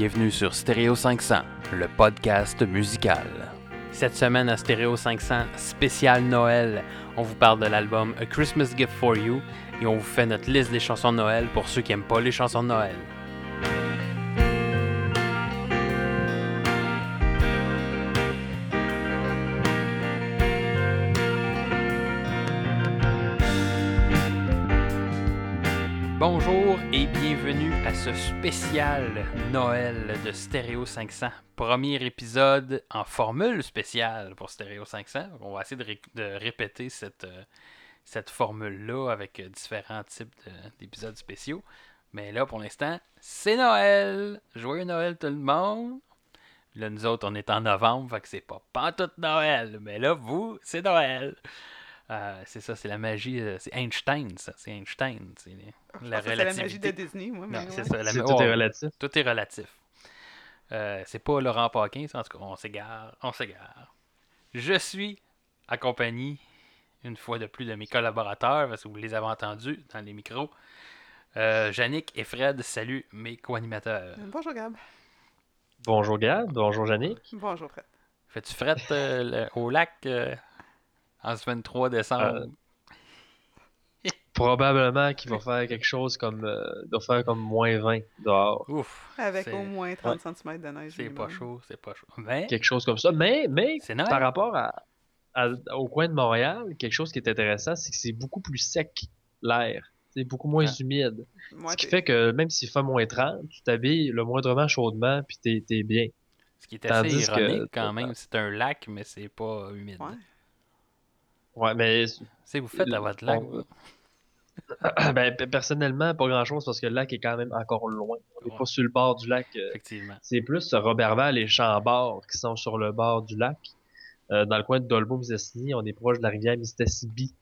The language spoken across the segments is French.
bienvenue sur Stéréo 500, le podcast musical. Cette semaine à Stéréo 500, spécial Noël, on vous parle de l'album A Christmas Gift for You et on vous fait notre liste des chansons de Noël pour ceux qui n'aiment pas les chansons de Noël. Ce spécial Noël de Stéréo 500. Premier épisode en formule spéciale pour Stéréo 500. On va essayer de, ré- de répéter cette, euh, cette formule-là avec euh, différents types de- d'épisodes spéciaux. Mais là, pour l'instant, c'est Noël! Joyeux Noël tout le monde! Là, nous autres, on est en novembre, fait que c'est pas pantoute Noël. Mais là, vous, c'est Noël! Euh, c'est ça, c'est la magie. euh, c'est Einstein, ça. C'est Einstein. C'est Je la la magie de Disney, moi. Non, mais c'est ouais. ça. la- C'est- oh, tout est relatif. tout est relatif. Euh, c'est pas Laurent Paquin, ça, en tout cas, on s'égare, on s'égare. Je suis accompagné, une fois de plus, de mes collaborateurs, parce que vous les avez entendus dans les micros. Euh, Yannick et Fred, salut mes co-animateurs. Bonjour Gab. Bonjour Gab, bonjour Yannick. Bonjour Fred. Fais-tu fret euh, le- au lac euh, en ce 23 décembre? Probablement qu'il va faire quelque chose comme euh, doit faire comme moins 20 dehors. Ouf, Avec au moins 30 cm de neige. c'est pas chaud, c'est pas chaud. Mais Quelque chose comme ça. Mais, mais par rapport à, à- au coin de Montréal, quelque chose qui est intéressant, c'est que c'est beaucoup plus sec l'air. C'est beaucoup moins Ah. humide. Ouais, Ce qui fait que même s'il fait moins 30, tu t'habilles le moindrement chaudement puis t'es t'es bien. Ce qui est assez Tandis que- ironique quand même, c'est un lac, mais c'est pas humide. Ouais. Ouais, mais C'est vous faites à votre lac. On- ben, pe- personnellement, pas grand chose parce que le lac est quand même encore loin. On n'est Ouais. pas sur le bord du lac. euh, Effectivement. C'est plus Robertval et Chambord qui sont sur le bord du lac. Euh, dans le coin de Dolbeau-Mistassini, on est proche de la rivière Mistassini.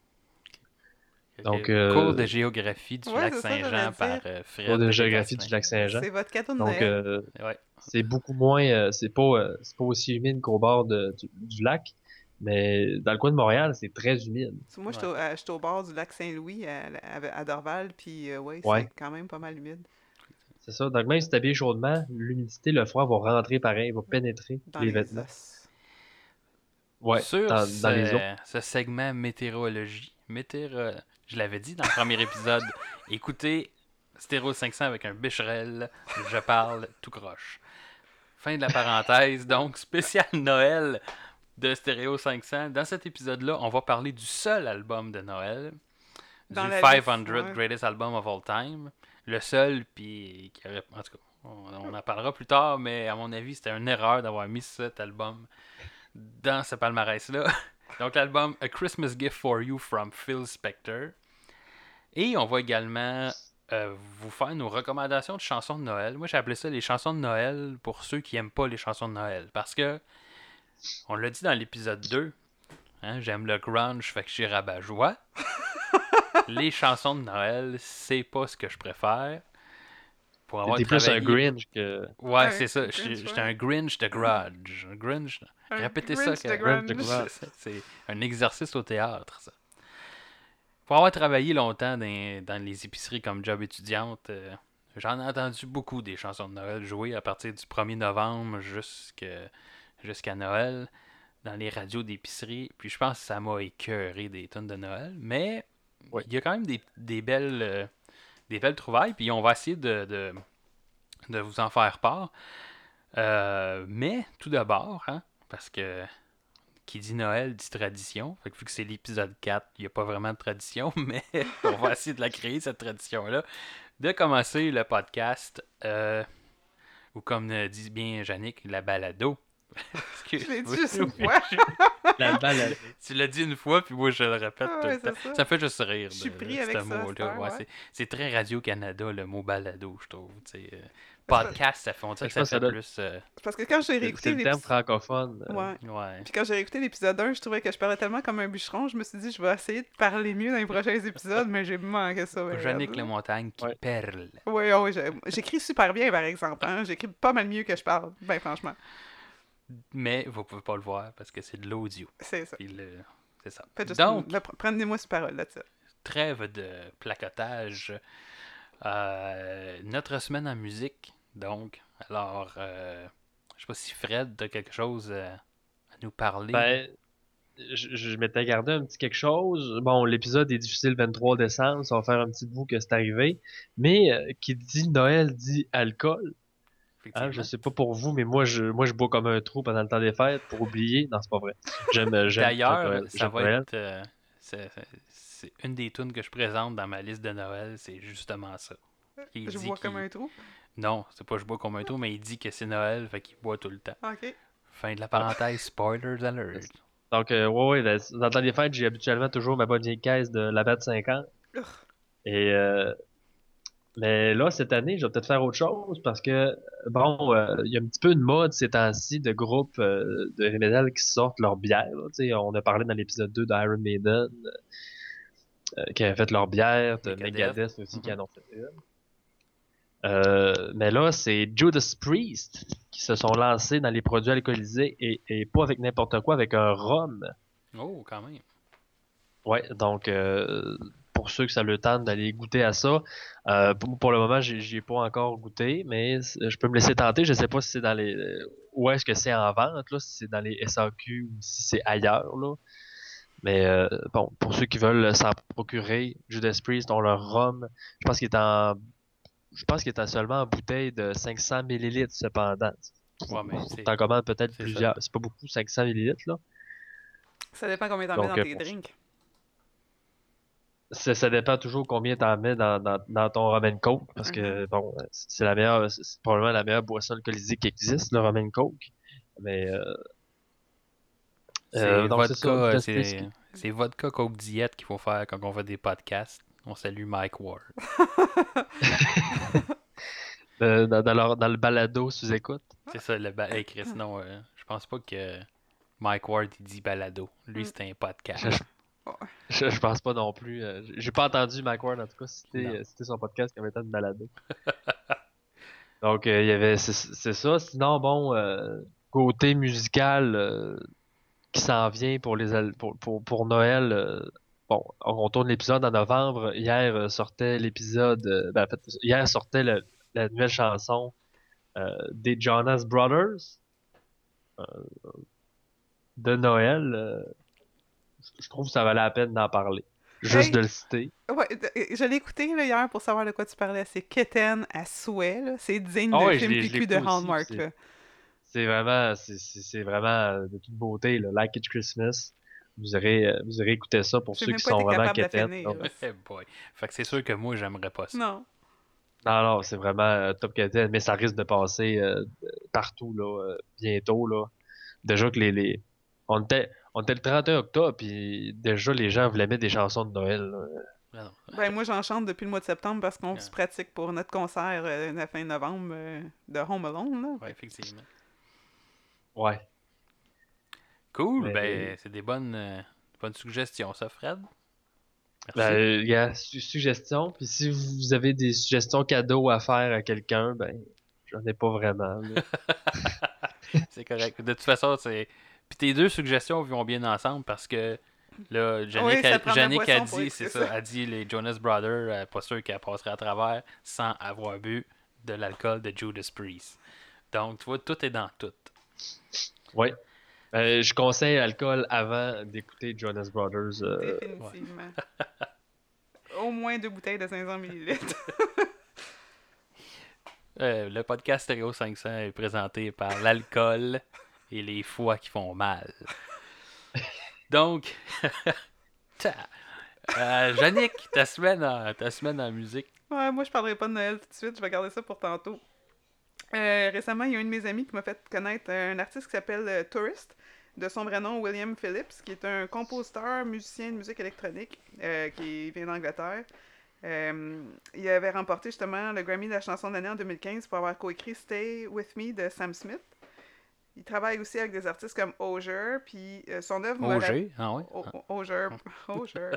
Donc, euh, Cours de géographie du Ouais, lac Saint-Jean par euh, Fred. Cours de géographie du lac Saint-Jean. C'est votre cadeau de Donc, euh, Ouais. c'est beaucoup moins, euh, c'est pas, euh, c'est pas aussi humide qu'au bord de- du, du lac, mais dans le coin de Montréal, c'est très humide. Moi, j'étais au, euh, au bord du lac Saint-Louis à, à- à Dorval, puis euh, ouais, Ouais. c'est quand même pas mal humide C'est ça. Donc même si t'habilles chaudement, l'humidité, le froid va rentrer pareil, va pénétrer dans les, les, vêtements. os. Ouais, Sur dans, ce, dans les eaux. ce segment météorologie, météo, je l'avais dit dans le premier épisode, écoutez Stéro 500 avec un bicherel, je parle tout croche. Fin de la parenthèse, donc spécial Noël de Stéréo 500. Dans cet épisode-là, on va parler du seul album de Noël, Dans du la 500 liste, ouais. Greatest Album of All Time. Le seul, puis en tout cas, on, on en parlera plus tard, mais à mon avis, c'était une erreur d'avoir mis cet album dans ce palmarès-là. Donc, l'album A Christmas Gift for You from Phil Spector. Et on va également euh, vous faire nos recommandations de chansons de Noël. Moi, j'ai appelé ça les chansons de Noël pour ceux qui aiment pas les chansons de Noël. Parce que, on l'a dit dans l'épisode 2, hein, j'aime le grunge, fait que je suis rabat-joie. les chansons de Noël, c'est pas ce que je préfère. Pour avoir T'es plus un travaillé- Grinch que. Ouais, Ouais, c'est ça. J'étais un Grinch de grudge. Un Grinch. Un Répétez ça, Grinch que- de Grinch de grunge. grunge. C'est- un exercice au théâtre, ça. Pour avoir travaillé longtemps dans, dans les épiceries comme job étudiante, euh, j'en ai entendu beaucoup des chansons de Noël jouer à partir du 1er novembre jusque- jusqu'à Noël dans les radios d'épicerie. Puis je pense que ça m'a écœuré des tonnes de Noël. Mais il y a quand même des, des belles, euh, des belles trouvailles. Puis on va essayer de, de, de vous en faire part. Euh, mais tout d'abord, hein, parce que qui dit Noël dit tradition. Fait que vu que c'est l'épisode 4, il n'y a pas vraiment de tradition, mais on va essayer de la créer, cette tradition-là. De commencer le podcast, euh, ou comme euh, dit bien Yannick, la balado. Excuse- Je l'ai dit oui, juste oui, une fois. La balle. Tu l'as dit une fois, puis moi je le répète Ah tout ouais, le temps. c'est ça. Fait juste rire. Je suis pris avec ce mot-là. Ouais, ouais. c'est- C'est très Radio-Canada, le mot balado, je trouve. euh, podcast, ça fait, on dirait que ça fait ça doit- plus. euh, Parce que quand j'ai C'est réécouté le terme francophone. euh, Ouais. ouais. Puis quand j'ai réécouté l'épisode 1, je trouvais que je parlais tellement comme un bûcheron, je me suis dit, je vais essayer de parler mieux dans les prochains épisodes, mais j'ai manqué ça. ben, Yannick raide. Le Montagne qui Ouais. perle. Oui, oui, j'ai- j'écris super bien, par exemple. Hein? J'écris pas mal mieux que je parle, ben franchement. Mais vous pouvez pas le voir parce que c'est de l'audio. C'est ça. Puis le- C'est ça. Faites juste Donc, le- prenez-moi sur parole là-dessus. trêve de placotage. Euh, notre semaine en musique Donc, alors, euh, je sais pas si Fred a quelque chose euh, à nous parler. Ben, je, je m'étais gardé un petit quelque chose. Bon, l'épisode est difficile le 23 décembre, ça va faire un petit bout que c'est arrivé. Mais euh, qui dit Noël dit alcool. Hein, je sais pas pour vous, mais moi je moi je bois comme un trou pendant le temps des fêtes pour oublier. Non, c'est pas vrai. J'aime euh, j'aime D'ailleurs, Noël. ça va Noël. être. euh, c'est- une des tunes que je présente dans ma liste de Noël, c'est justement ça. Il Je qu'il- comme un trou? Non, c'est pas je bois comme un trou, mais il dit que c'est Noël, fait qu'il boit tout le temps. Ok. Fin de la parenthèse, spoilers alert. Donc euh, ouais ouais, ben, dans le temps des fêtes, j'ai habituellement toujours ma bonne vieille caisse de la BAT 50. Urgh. Et euh, mais là cette année, je vais peut-être faire autre chose parce que bon, euh, il y a un petit peu une mode ces temps-ci de groupes euh, de heavy metal qui sortent leur bière. là. On a parlé dans l'épisode 2 d'Iron Maiden euh, qui avaient fait leur bière, de Megadeth. Aussi qui Mhm. en ont fait une. Mais là, c'est Judas Priest qui se sont lancés dans les produits alcoolisés et, et pas avec n'importe quoi, avec un rhum. Oh, quand même. Ouais, donc euh, pour ceux que ça le tente d'aller goûter à ça, euh, pour, pour le moment, j'ai j'y ai pas encore goûté, mais je peux me laisser tenter. Je sais pas si c'est dans les euh, où est-ce que c'est en vente là, si c'est dans les SAQ ou si c'est ailleurs là. Mais euh, bon, pour ceux qui veulent s'en procurer, Judas Priest ont leur rhum. Je pense qu'il est en je pense qu'il est en seulement en bouteille de 500 millilitres cependant. Ouais, mais c'est- T'en commandes peut-être plusieurs. C'est pas beaucoup, 500 millilitres là. Ça dépend combien t'en mets dans euh, tes pour- drinks. Ça, ça dépend toujours combien t'en mets dans, dans, dans ton rum and coke, parce que bon, c'est la meilleure, c'est probablement la meilleure boisson alcoolisée qui existe, le rum and coke. Mais euh, C'est euh, donc c'est ça, vodka, Judas c'est vodka Coke Diète qu'il faut faire quand on fait des podcasts. On salue Mike Ward. Euh, dans, dans, leur- dans le balado sous écoute. C'est ça, le ba... Hey Chris, non, euh, je pense pas que Mike Ward il dit balado. Lui, Mm. c'est un podcast. Je, je pense pas non plus. euh, j'ai pas entendu Mike Ward en tout cas citer, euh, citer son podcast comme étant une balado. Donc euh, il y avait c'est ça. Sinon bon euh, côté musical euh, qui s'en vient pour les pour, pour, pour Noël. bon, on tourne l'épisode en novembre. Hier sortait l'épisode. ben, en fait, hier sortait le- la nouvelle chanson des Jonas Brothers de Noël. Je- trouve que ça valait la peine d'en parler. Juste Hey! de le citer. Ouais, euh, je l'ai écouté là, hier pour savoir de quoi tu parlais. C'est Keten à souhait. C'est digne Ah de ouais, je film PQ de Hallmark. c'est- vraiment, c'est- vraiment euh, de toute beauté, là. Like It Christmas. Vous aurez, euh, vous aurez écouté ça pour ceux qui sont vraiment boy. Fait que c'est sûr que moi, j'aimerais pas ça. Non. Non, non, c'est vraiment euh, top quétaine, mais ça risque de passer euh, partout, là, euh, bientôt, là. Déjà que les, les... On était, on était le 31 octobre, puis déjà les gens voulaient mettre des chansons de Noël, là. Non. Ben, moi, j'en chante depuis le mois de septembre parce qu'on se pratique pour notre concert euh, la fin novembre euh, de Home Alone. Là. Ouais, effectivement. Ouais. Cool, Mais- ben, c'est des bonnes, euh, bonnes suggestions, ça, Fred? Ben, euh, gars, su- suggestion. Puis si vous avez des suggestions cadeaux à faire à quelqu'un, ben, j'en ai pas vraiment. C'est correct. De toute façon, c'est. Puis tes deux suggestions vont bien ensemble parce que là, Jannick, Oui, a, dit, c'est ça. ça, a dit les Jonas Brothers, euh, pas sûr qu'elle passerait à travers sans avoir bu de l'alcool de Judas Priest. Donc, tu vois, tout est dans tout. Ouais. Euh, je conseille l'alcool avant d'écouter Jonas Brothers. euh, Définitivement. Au moins deux bouteilles de 500 ml. Euh, le podcast Stereo 500 est présenté par l'alcool et les foies qui font mal. Donc, euh, Jannick, ta semaine, en, ta semaine musique. Ouais, moi, je parlerai pas de Noël tout de suite. Je vais garder ça pour tantôt. Euh, récemment, il y a un de mes amis qui m'a fait connaître un artiste qui s'appelle euh, Tourist, de son vrai nom William Phillips, qui est un compositeur, musicien de musique électronique euh, qui vient d'Angleterre. Il avait remporté justement le Grammy de la chanson de l'année en 2015 pour avoir coécrit Stay With Me de Sam Smith. Il travaille aussi avec des artistes comme Oger, puis euh, son œuvre me rappelle- OG, ah ouais? Oger, Oger.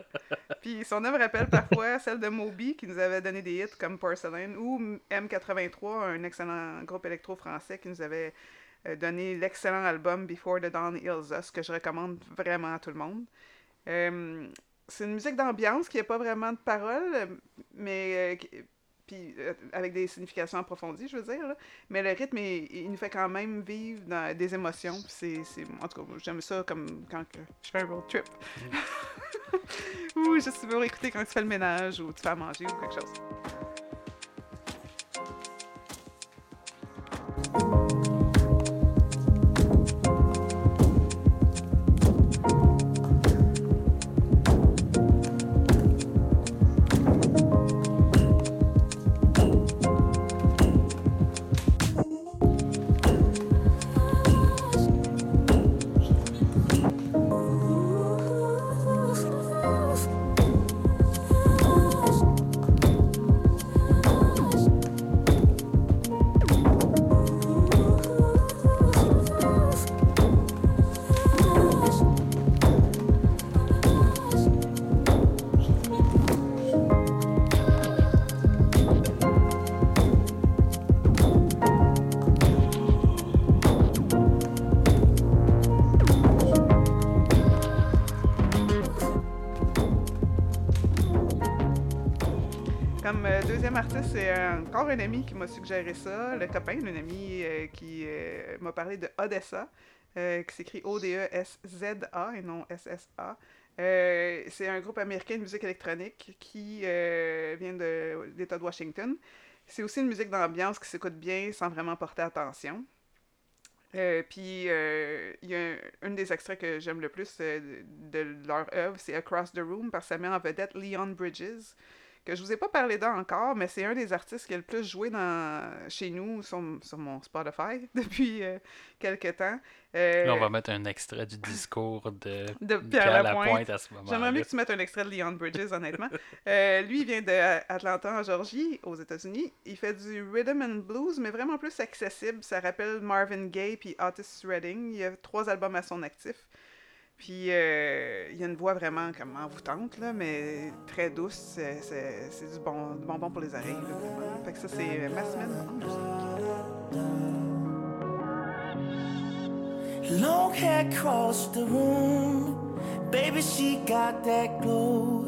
Puis son œuvre rappelle parfois celle de Moby, qui nous avait donné des hits comme Porcelain, ou M83, un excellent groupe électro français qui nous avait euh, donné l'excellent album Before the Dawn Heals Us, que je recommande vraiment à tout le monde. Euh, c'est une musique d'ambiance qui n'a pas vraiment de paroles, mais euh, puis euh, avec des significations approfondies, je veux dire. là. Mais le rythme, il, il nous fait quand même vivre dans des émotions. c'est, en tout cas, j'aime ça comme quand que je fais un road trip. ou juste pour écouter quand tu fais le ménage ou tu fais à manger ou quelque chose. Deuxième c'est euh, encore un ami qui m'a suggéré ça, le copain, un ami euh, qui euh, m'a parlé de Odessa, qui s'écrit O-D-E-S-Z-A et non S-S-A. C'est un groupe américain de musique électronique qui vient de l'État de Washington. C'est aussi une musique d'ambiance qui s'écoute bien sans vraiment porter attention. Puis, il y a un, des extraits que j'aime le plus de, leur œuvre, c'est Across the Room, que ça met en vedette Leon Bridges, que je vous ai pas parlé d'eux encore, mais c'est un des artistes qui a le plus joué dans, chez nous sur, sur mon Spotify depuis euh, quelques temps. Euh, Là, on va mettre un extrait du discours de, de Pierre, Pierre Lapointe. Lapointe. à ce moment J'aimerais mieux que tu mettes un extrait de Leon Bridges, honnêtement. Euh, lui, il vient d'Atlanta, en Georgie, aux États-Unis. Il fait du rhythm and blues, mais vraiment plus accessible. Ça rappelle Marvin Gaye puis Otis Redding. Il y a trois albums à son actif. Puis euh, il y a une voix vraiment comme envoûtante, là, mais très douce. C'est du, bon, du bonbon pour les oreilles, là. Fait que ça, c'est ma semaine en. Long hair across the room. Baby, she got that glow.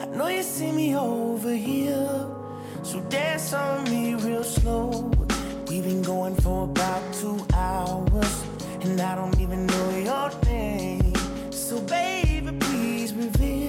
I know you see me over here. So dance on me real slow. We've been going for about two hours. And I don't even know your name. So, baby, please reveal.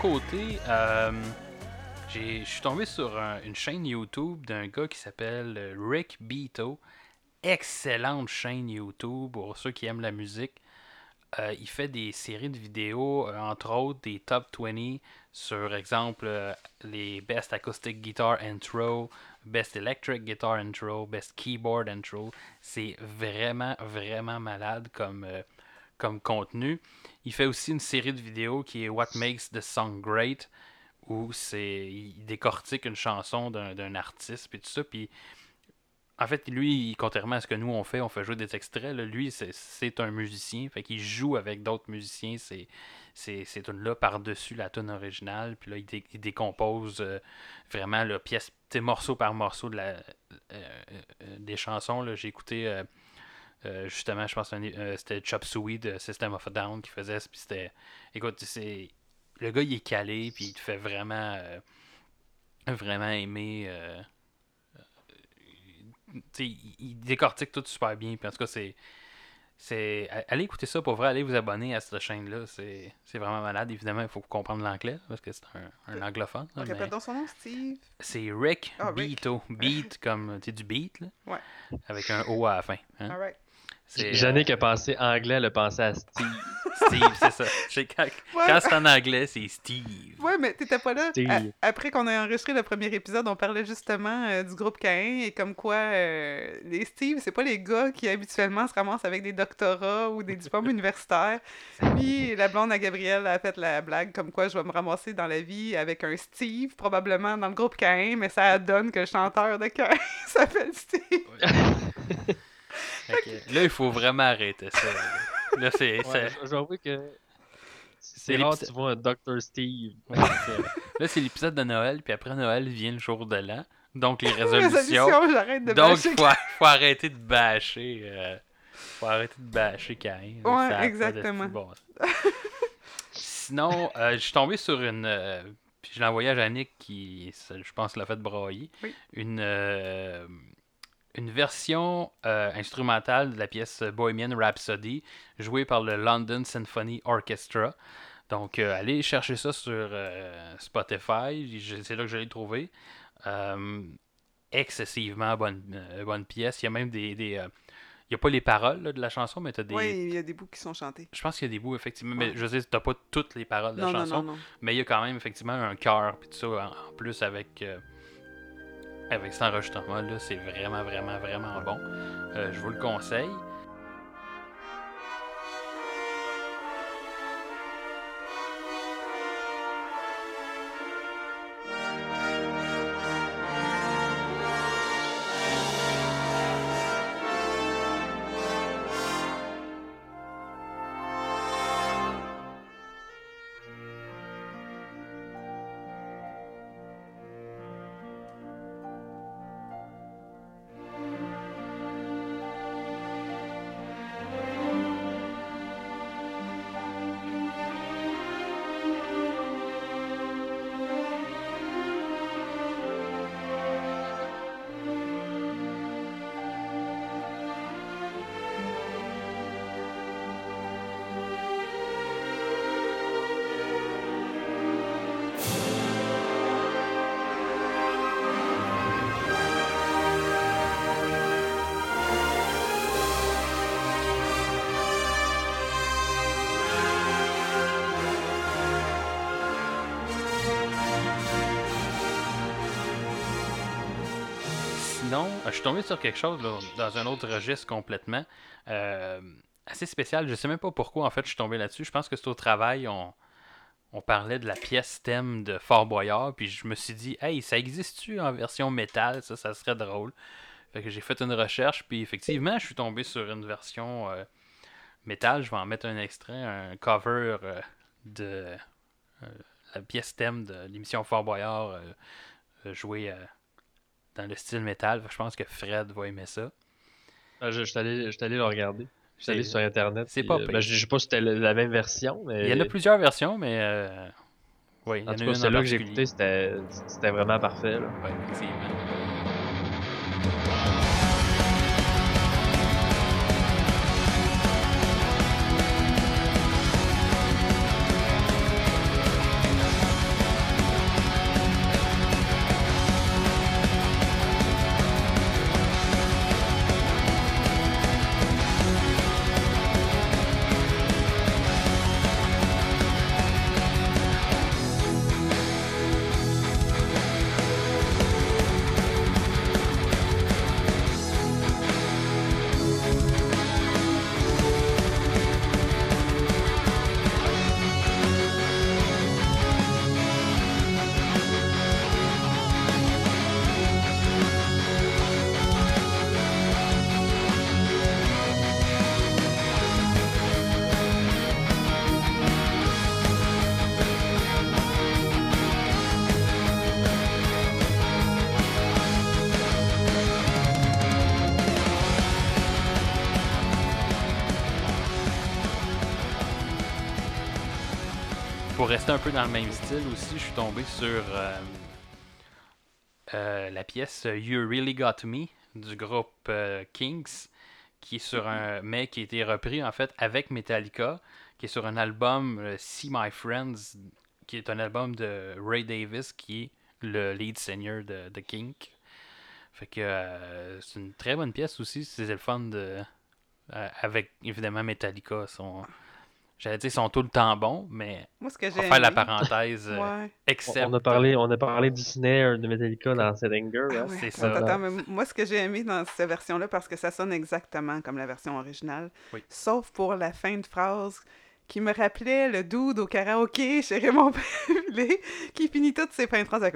Côté, euh, je suis tombé sur un- une chaîne YouTube d'un gars qui s'appelle euh, Rick Beato. Excellente chaîne YouTube pour ceux qui aiment la musique. Euh, il fait des séries de vidéos, entre autres des top 20 sur exemple les Best Acoustic Guitar Intro, Best Electric Guitar Intro, Best Keyboard Intro. C'est vraiment, vraiment malade comme, comme contenu. Il fait aussi une série de vidéos qui est What Makes the Song Great, où c'est il décortique une chanson d'un d'un artiste, puis tout ça, puis en fait, lui, contrairement à ce que nous on fait, on fait jouer des extraits, lui, c'est- c'est un musicien, fait qu'il joue avec d'autres musiciens, c'est c'est ces tunes-là par-dessus la tune originale, puis là, il, dé- il décompose euh, vraiment le pièce, morceau par morceau de la, euh, euh, des chansons. là. J'ai écouté euh, justement, je pense que euh, c'était Chop Suey de System of a Down qui faisait, puis c'était, écoute, c'est le gars il est calé, puis il te fait vraiment, euh, vraiment aimer. tu sais, il, il décortique tout super bien. Puis en tout cas, c'est. c'est allez écouter ça pour vrai, allez vous abonner à cette chaîne-là. C'est c'est vraiment malade. Évidemment, il faut comprendre l'anglais parce que c'est un, un anglophone. là, mais son nom, Steve. C'est Rick Ah, Rick. Beato. Beat comme tu sais, du beat, là, Ouais. avec un O à la fin. hein. Alright. C'est, Jannick a pensé anglais, elle a pensé à Steve. euh, Steve, c'est ça. C'est quand, Ouais. quand c'est en anglais, c'est Steve. Ouais, mais t'étais pas là. A- après qu'on ait enregistré le premier épisode, on parlait justement euh, du groupe Caïn et comme quoi euh, les Steve, c'est pas les gars qui habituellement se ramassent avec des doctorats ou des diplômes universitaires. Puis la blonde à Gabrielle a fait la blague comme quoi je vais me ramasser dans la vie avec un Steve, probablement dans le groupe Caïn, mais ça donne que le chanteur de Caïn s'appelle Steve. Là, il faut vraiment arrêter ça. Là, Là, c'est, Ouais, avouer que c'est c'est rare tu vois un Dr. Steve. Ouais, là, c'est l'épisode de Noël, puis après Noël vient le jour de l'an. Donc, les Résolution, résolutions. j'arrête de Donc, bâcher faut, faut arrêter de bâcher. euh, faut arrêter de bâcher Caïn. Ouais, Ça exactement. bon. Sinon, euh, je suis tombé sur une. euh, puis je l'ai envoyé à Yannick qui, je pense, l'a fait brailler. Oui. Une, euh, une version euh, instrumentale de la pièce Bohemian Rhapsody, jouée par le London Symphony Orchestra. Donc, euh, allez chercher ça sur euh, Spotify. C'est là que je l'ai trouvé. Excessivement bonne, bonne pièce. Il y a même des. des, il n'y a pas les paroles là, de la chanson, mais tu as des. Oui, il y a des bouts qui sont chantés. Je pense qu'il y a des bouts, effectivement. Mais je veux dire, t'as pas toutes les paroles de la Non, chanson. non, non. Mais il y a quand même, effectivement, un cœur. Puis tout ça, en, en plus, avec. Avec cet enregistrement-là, c'est vraiment, vraiment, vraiment bon. Euh, je vous le conseille. Tombé sur quelque chose dans un autre registre complètement. euh, assez spécial. Je sais même pas pourquoi en fait je suis tombé là-dessus. Je pense que c'est au travail, on, parlait de la pièce thème de Fort Boyard. Puis je me suis dit, hey, ça existe-tu en version métal? Ça, ça serait drôle. Fait que j'ai fait une recherche. Puis effectivement, je suis tombé sur une version euh, métal. Je vais en mettre un extrait, un cover euh, de la pièce thème de l'émission Fort Boyard jouée. Dans le style métal. Je pense que Fred va aimer ça. Ah, Je je suis allé, je suis allé le regarder. Je suis allé sur Internet. c'est pas euh, ben, je sais pas si c'était la, même version, mais. Il y en a plusieurs versions, mais euh, oui, il y en, a tout cas, celle-là que j'ai écoutée, c'était c'était vraiment parfait. Là. Ouais, effectivement. Aussi, je suis tombé sur euh, euh, la pièce You Really Got Me du groupe euh, Kings, qui est sur un mais qui a été repris en fait avec Metallica, qui est sur un album See My Friends, qui est un album de Ray Davis, qui est le lead singer de, de Kink. Fait que c'est une très bonne pièce aussi, c'est le fun de, avec évidemment Metallica, sont. J'allais dire, ils sont tout le temps bons, mais Moi, ce que on va faire la parenthèse. euh, Ouais. On- except- On a parlé, on a parlé du snare de Metallica dans Set Anger. Ah hein. ouais. c'est ça. attends, mais moi, ce que j'ai aimé dans cette version-là, parce que ça sonne exactement comme la version originale, Oui. sauf pour la fin de phrase qui me rappelait le dude au karaoké chez Raymond Pavillé, qui finit toutes ses fins de phrase avec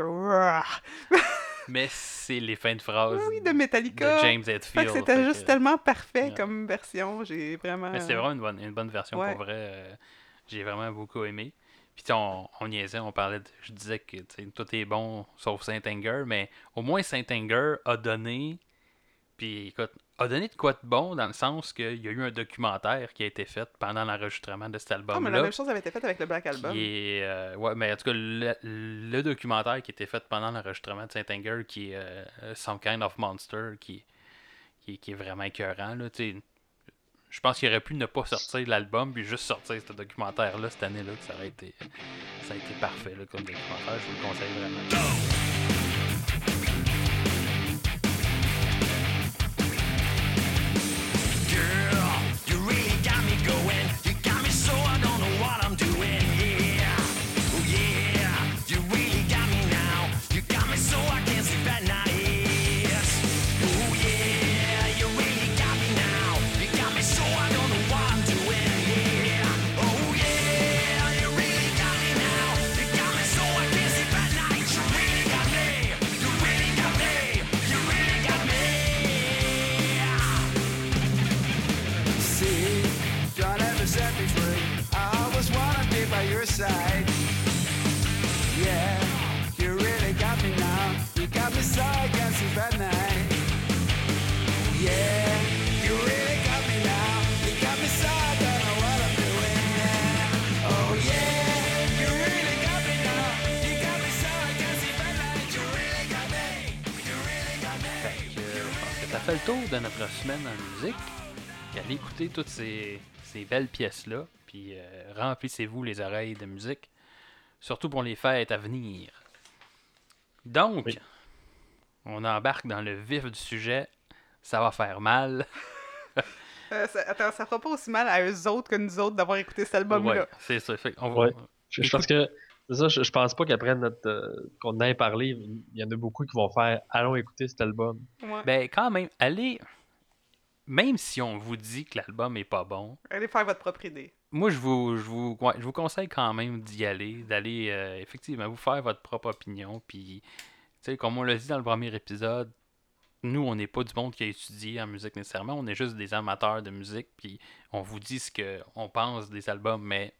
Mais c'est les fins de phrase Oui, de Metallica. de James Hetfield. c'était juste que- tellement parfait comme version. J'ai vraiment. Mais c'est vraiment une bonne, une bonne version Ouais. pour vrai. euh, J'ai vraiment beaucoup aimé. Puis on, on niaisait, on parlait de- Je disais que tout est bon sauf Saint-Anger, mais au moins Saint-Anger a donné. Puis écoute, a donné de quoi de bon dans le sens qu'il y a eu un documentaire qui a été fait pendant l'enregistrement de cet Ah, mais album-là. la même chose avait été faite avec le Black Album. qui est, euh, ouais, mais en tout cas, le, le documentaire qui a été fait pendant l'enregistrement de Saint-Anger, qui est euh, Some Kind of Monster, qui, qui, qui est vraiment écœurant. Là, je pense qu'il aurait pu ne pas sortir l'album, puis juste sortir ce documentaire-là cette année-là, que ça aurait été, ça a été parfait là, comme documentaire. Je vous le conseille vraiment. Side. Yeah, you. Fait le tour de notre semaine en musique. Écouter toutes ces, ces belles pièces-là. Puis euh, remplissez-vous les oreilles de musique. Surtout pour les fêtes à venir. Donc, Oui. on embarque dans le vif du sujet. Ça va faire mal. Euh, ça- attends, ça fera pas aussi mal à eux autres que nous autres d'avoir écouté cet album-là. Ouais, c'est ça. Fait va- Ouais. Je, je pense que c'est ça, je, je pense pas qu'après notre euh, qu'on en ait parlé, il y en a beaucoup qui vont faire allons écouter cet album. Ouais. Ben, quand même, allez. Même si on vous dit que l'album est pas bon, Allez faire votre propre idée. moi, je vous, je vous, ouais, je vous conseille quand même d'y aller, d'aller euh, effectivement vous faire votre propre opinion. Puis, tu sais, comme on l'a dit dans le premier épisode, nous, on n'est pas du monde qui a étudié en musique nécessairement, on est juste des amateurs de musique. Puis, on vous dit ce qu'on pense des albums, mais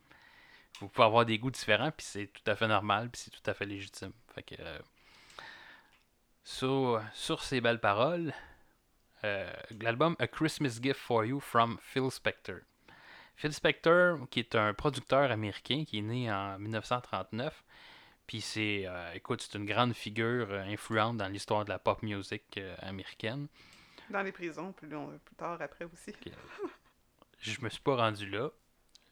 vous pouvez avoir des goûts différents, puis c'est tout à fait normal, puis c'est tout à fait légitime. Fait que, euh, sur, sur ces belles paroles, l'album A Christmas Gift for You from Phil Spector. Phil Spector, qui est un producteur américain qui est né en 1939, puis c'est, euh, écoute, c'est une grande figure euh, influente dans l'histoire de la pop music euh, américaine. Dans les prisons, plus, long- plus tard après aussi. Je me suis pas rendu là.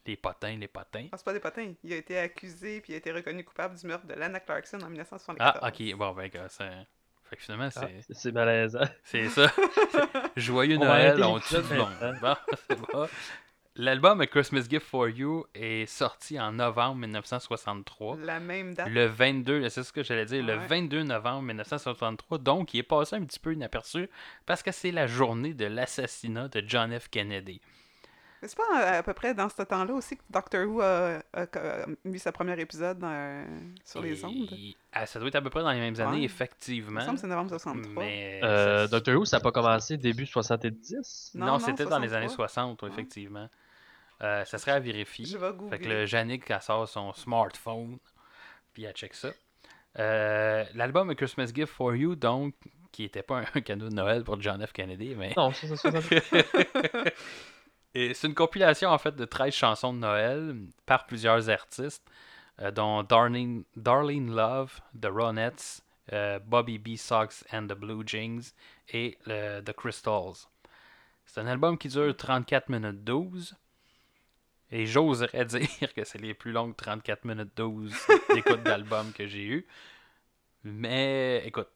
Les potins, les potins. Ah, c'est pas des potins. Il a été accusé puis il a été reconnu coupable du meurtre de Lana Clarkson en 1974. Ah, ok, bon, ben, c'est... Fait que finalement, c'est, Ah, c'est- malaisant. c'est ça. Joyeux On Noël, on tue l'épisode du monde. maintenant. Bon, c'est bon. L'album A Christmas Gift for You est sorti en novembre 1963. La même date. Le 22, c'est ce que j'allais dire, le Ouais. 22 novembre 1963, donc il est passé un petit peu inaperçu parce que c'est la journée de l'assassinat de John F. Kennedy. C'est pas à, à peu près dans ce temps-là aussi que Doctor Who a, a- a mis sa première épisode euh, sur les Et- ondes? ah, ça doit être à peu près dans les mêmes années, Ouais. Effectivement. me semble que c'est novembre 63. Mais Euh, ça- Doctor Who, ça n'a pas commencé début 70? non, Non, non, c'était dans les années 63. 60, Ouais. effectivement. Euh, ça serait à vérifier. Je vais googler. Fait que le Yannick, elle sort son smartphone, puis elle check ça. Euh, L'album A Christmas Gift for You, donc, qui était pas un cadeau de Noël pour John F. Kennedy, mais Non, ça, c'est 70. Et c'est une compilation en fait de 13 chansons de Noël par plusieurs artistes, euh, dont Darlene, Darlene Love, The Ronettes, euh, Bobby B. Sox and the Blue Jeans et The Crystals. C'est un album qui dure 34 minutes 12. Et j'oserais dire que c'est les plus longues 34 minutes 12 d'écoute d'album que j'ai eu. Mais écoute,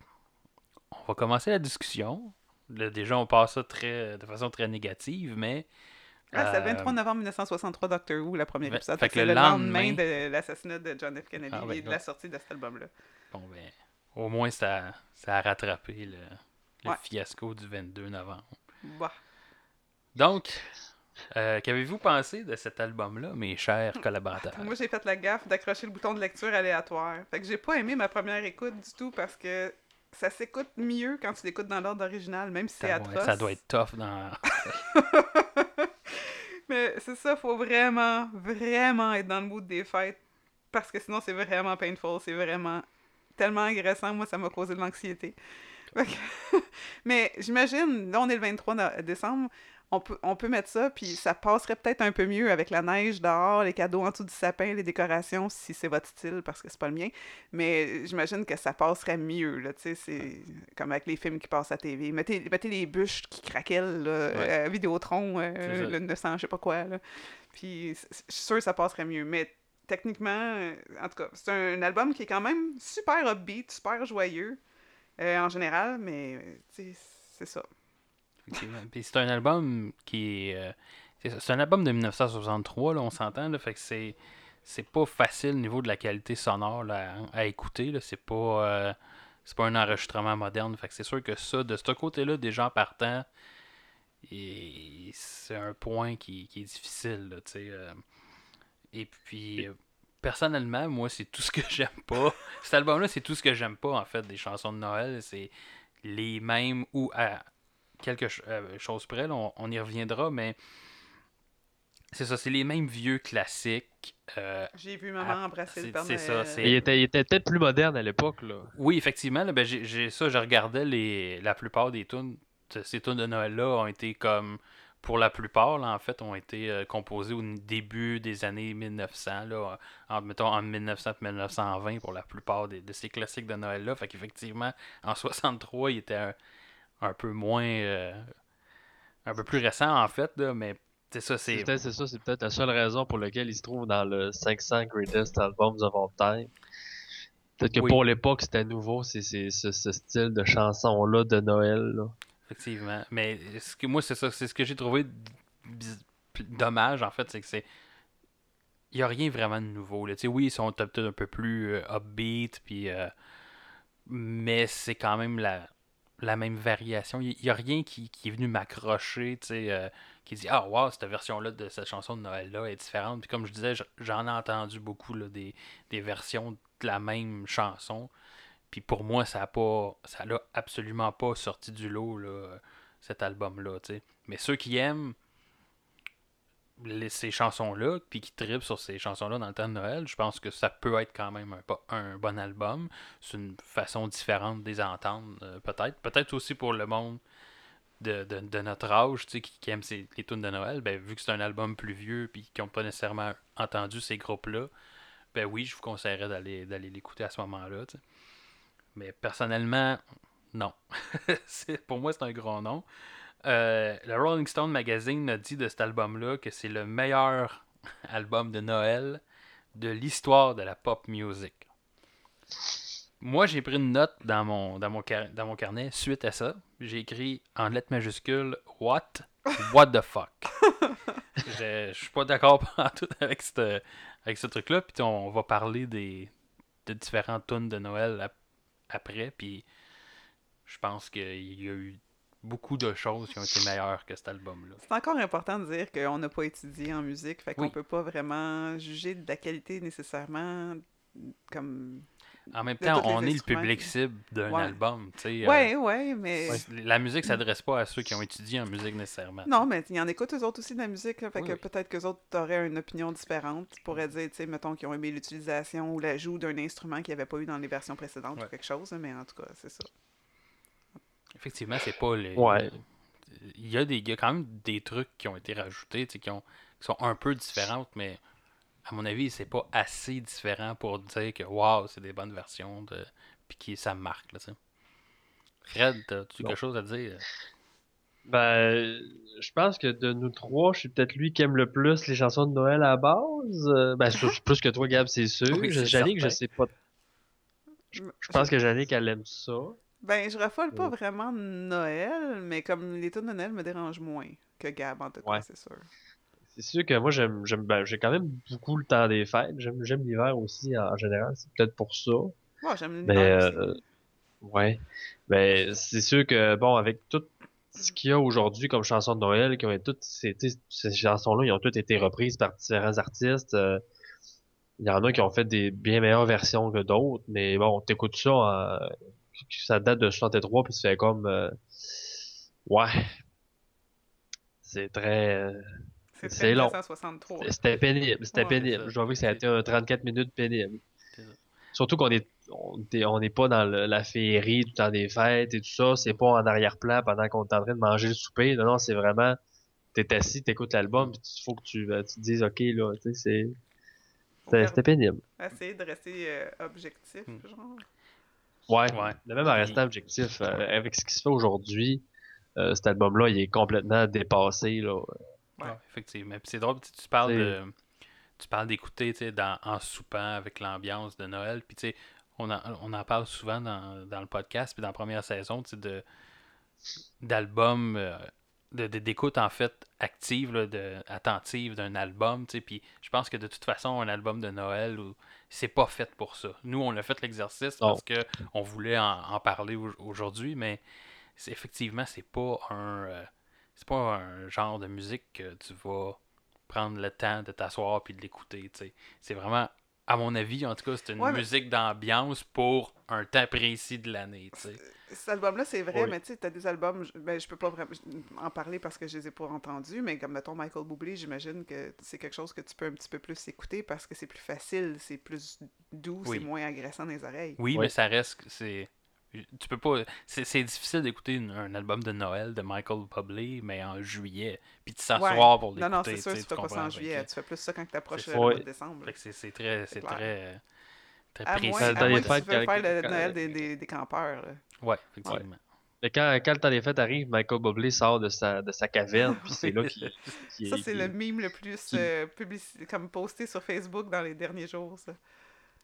on va commencer la discussion. Déjà, on passe ça très, de façon très négative, mais. Ah, c'est le euh, 23 novembre 1963, Doctor Who, le premier fait- épisode. fait que le le lendemain lendemain- de l'assassinat de John F. Kennedy Ah, et de la sortie de cet album-là. Bon, ben, au moins, ça, ça a rattrapé le, le Ouais. fiasco du 22 novembre. Bah. Donc, euh, qu'avez-vous pensé de cet album-là, mes chers collaborateurs? Moi, j'ai fait la gaffe d'accrocher le bouton de lecture aléatoire. Fait que j'ai pas aimé ma première écoute du tout parce que ça s'écoute mieux quand tu l'écoutes dans l'ordre original, même si c'est atroce. ça doit être tough dans. Mais c'est ça, faut vraiment, vraiment être dans le mood des fêtes. Parce que sinon, c'est vraiment painful. C'est vraiment tellement agressant. Moi, ça m'a causé de l'anxiété. Mais j'imagine, là, on est le 23 no- décembre. On peut, on peut mettre ça, puis ça passerait peut-être un peu mieux avec la neige dehors, les cadeaux en dessous du sapin, les décorations, si c'est votre style, parce que c'est pas le mien. Mais j'imagine que ça passerait mieux, là, tu sais, c'est comme avec les films qui passent à TV. Mettez, mettez les bûches qui craquellent, là, Ouais. euh, Vidéotron, euh, le 900, je sais pas quoi, là. Puis je suis sûre que ça passerait mieux. Mais techniquement, euh, en tout cas, c'est un, album qui est quand même super upbeat, super joyeux euh, en général, mais tu sais, c'est ça. Effectivement. Puis c'est un album qui est. euh, c'est un album de 1963, là, on s'entend, là, fait que c'est. C'est pas facile au niveau de la qualité sonore là, à, écouter. Là. C'est pas. euh, c'est pas un enregistrement moderne. Fait que c'est sûr que ça, de ce côté-là, déjà en partant, et c'est un point qui, qui est difficile. Là, euh. et puis, euh, personnellement, moi, c'est tout ce que j'aime pas. Cet album-là, c'est tout ce que j'aime pas, en fait, des chansons de Noël. C'est les mêmes ou à quelque euh, chose près, là, on, on y reviendra, mais c'est ça, c'est les mêmes vieux classiques. euh, J'ai vu maman Ah, embrasser c'est- le Père c'est ça, Noël. c'est- Il était, il était peut-être plus moderne à l'époque, là. Oui, effectivement, là, ben, j'ai, j'ai ça, je regardais les, la plupart des tunes, de- ces tunes de Noël-là ont été comme, pour la plupart, là, en fait, ont été euh, composées au début des années 1900, là, en, mettons en 1900 et 1920 pour la plupart des- de ces classiques de Noël-là. Fait qu'effectivement, en 63, il était un, un peu moins, euh, un peu plus récent, en fait, là, mais c'est ça, C'est c'est... peut-être c'est ça, c'est peut-être la seule raison pour laquelle il se trouve dans le 500 Greatest Albums of All Time. Peut-être que Oui. pour l'époque, c'était nouveau, c'est ce, style de chanson-là de Noël. Là. Effectivement. Mais ce que, moi, c'est ça. C'est ce que j'ai trouvé dommage, en fait, c'est que c'est. Il n'y a rien vraiment de nouveau. Là. Oui, ils sont peut-être un peu plus euh, upbeat, puis. euh, mais c'est quand même la, la même variation. Il n'y a rien qui, est venu m'accrocher, tu sais, euh, qui dit Ah, wow, cette version-là de cette chanson de Noël-là est différente. Puis comme je disais, j'en ai entendu beaucoup, là, des, versions de la même chanson. Puis pour moi, ça a pas. Ça l'a absolument pas sorti du lot, là, cet album-là, tu sais. Mais ceux qui aiment les- ces chansons-là, puis qui tripent sur ces chansons-là dans le temps de Noël, je pense que ça peut être quand même un, un bon album. C'est une façon différente de les entendre, euh, peut-être. Peut-être aussi pour le monde de, de- de notre âge, qui, aime ces, les tunes de Noël, ben, vu que c'est un album plus vieux, puis qui n'ont pas nécessairement entendu ces groupes-là, ben oui, je vous conseillerais d'aller l'écouter à ce moment-là. Mais personnellement, non. Pour moi, c'est un gros nom. Euh, le Rolling Stone Magazine a dit de cet album-là que c'est le meilleur album de Noël de l'histoire de la pop music. Moi, j'ai pris une note dans mon, dans mon, car- dans mon carnet suite à ça. J'ai écrit en lettres majuscules What? What the fuck? je, je suis pas d'accord tout avec, cette- avec ce truc-là. Puis on va parler des, de différentes tunes de Noël ap- après. Puis je pense qu'il y a eu beaucoup de choses qui ont été meilleures que cet album-là. C'est encore important de dire qu'on n'a pas étudié en musique, fait qu'on Oui. peut pas vraiment juger de la qualité nécessairement comme... En même temps, on est le public cible d'un Ouais. album. tu sais, euh, Ouais, ouais, mais... la musique s'adresse pas à ceux qui ont étudié en musique nécessairement. Non, mais il y en écoute eux autres aussi de la musique, là, fait Oui, que oui. peut-être qu'eux autres auraient une opinion différente. Tu pourrais dire, tu sais, mettons qu'ils ont aimé l'utilisation ou l'ajout d'un instrument qu'il n'y avait pas eu dans les versions précédentes Ouais. ou quelque chose, mais en tout cas, c'est ça. Effectivement, c'est pas les. Ouais. Il y, a des, il y a quand même des trucs qui ont été rajoutés, qui, ont, qui sont un peu différentes, mais à mon avis, c'est pas assez différent pour dire que waouh, c'est des bonnes versions, de... puis qui ça marque. Là, tu sais. Fred, as-tu quelque chose à dire? Ben, je pense que de nous trois, je suis peut-être lui qui aime le plus les chansons de Noël à la base. Euh, Ben, plus que toi, Gab, c'est sûr. Oui, Jannick, je sais pas. Je pense que Jannick, elle aime ça. Ben, je raffole pas vraiment Noël, mais comme les tunes de Noël me dérangent moins que Gab, en tout cas, Ouais. c'est sûr. C'est sûr que moi, j'aime, j'aime, ben, j'ai quand même beaucoup le temps des fêtes. J'aime, j'aime l'hiver aussi en, en général. C'est peut-être pour ça. Ouais, j'aime Mais, l'hiver euh, aussi. ouais. Mais c'est sûr que, bon, avec tout ce qu'il y a aujourd'hui comme chansons de Noël, qui ont toutes, ces, ces chansons-là, ils ont toutes été reprises par différents artistes. euh, Il y en a qui ont fait des bien meilleures versions que d'autres, mais bon, t'écoutes ça, en- ça date de 63, puis tu fais comme, euh, ouais, c'est très, euh, C'est long. 1963. c'était pénible, c'était Ouais, pénible. Je dois avouer que ça a été un 34 minutes pénible. Surtout qu'on est, on est, on n'est pas dans le- la féerie du temps des fêtes et tout ça. C'est pas en arrière-plan pendant qu'on est en train de manger le souper. Non, non, c'est vraiment, t'es assis, t'écoutes l'album, puis il faut que tu, euh, tu te dises, ok, là, tu sais, c'est, c'était c'était pénible. Essayer de rester euh, objectif, Hmm. genre. Ouais. Ouais. De même en restant objectif, euh, avec ce qui se fait aujourd'hui, euh, cet album-là, il est complètement dépassé, là. Ouais. Effectivement. Puis c'est drôle, tu, parles de. Tu parles d'écouter, en soupant avec l'ambiance de Noël. Puis tu sais, on en, on en parle souvent dans, dans le podcast, puis dans la première saison, tu sais, de d'albums, euh, de, de- d'écoute en fait active, là, de, attentive d'un album, tu sais. Puis je pense que de toute façon, un album de Noël, ou- c'est pas fait pour ça. Nous, on a fait l'exercice parce que on voulait en, en parler au- aujourd'hui, mais c'est, effectivement, c'est pas un. euh, c'est pas un genre de musique que tu vas prendre le temps de t'asseoir puis de l'écouter. C'est vraiment, à mon avis, en tout cas, c'est une Ouais, mais- musique d'ambiance pour un temps précis de l'année. tu sais. Cet album-là, c'est vrai, Oui. mais tu sais, t'as des albums, je- ben, je peux pas vraiment en parler parce que je les ai pas entendus, mais comme, mettons, Michael Bublé, j'imagine que c'est quelque chose que tu peux un petit peu plus écouter parce que c'est plus facile, c'est plus doux, Oui. c'est moins agressant dans les oreilles. Oui, Ouais. mais ça reste. c'est Tu peux pas. C'est c'est difficile d'écouter une- un album de Noël de Michael Bublé, mais en juillet, puis de s'asseoir pour l'écouter. Non, non, c'est sûr, tu tu fais pas ça comprends? en juillet, que- tu fais plus ça quand t'approches C'est le mois Ouais. de décembre. fait que c'est c'est très, c'est très, très À précis. moins, Ça, à moins que tu veux faire le quand- Noël des, des, des campeurs. là. Ouais, effectivement. Mais quand, quand le temps des fêtes arrive, Michael Bublé sort de sa, de sa caverne, puis c'est là qu'il qu'il- Ça, c'est qu'il- le meme le plus euh, publici- comme posté sur Facebook dans les derniers jours. Ça.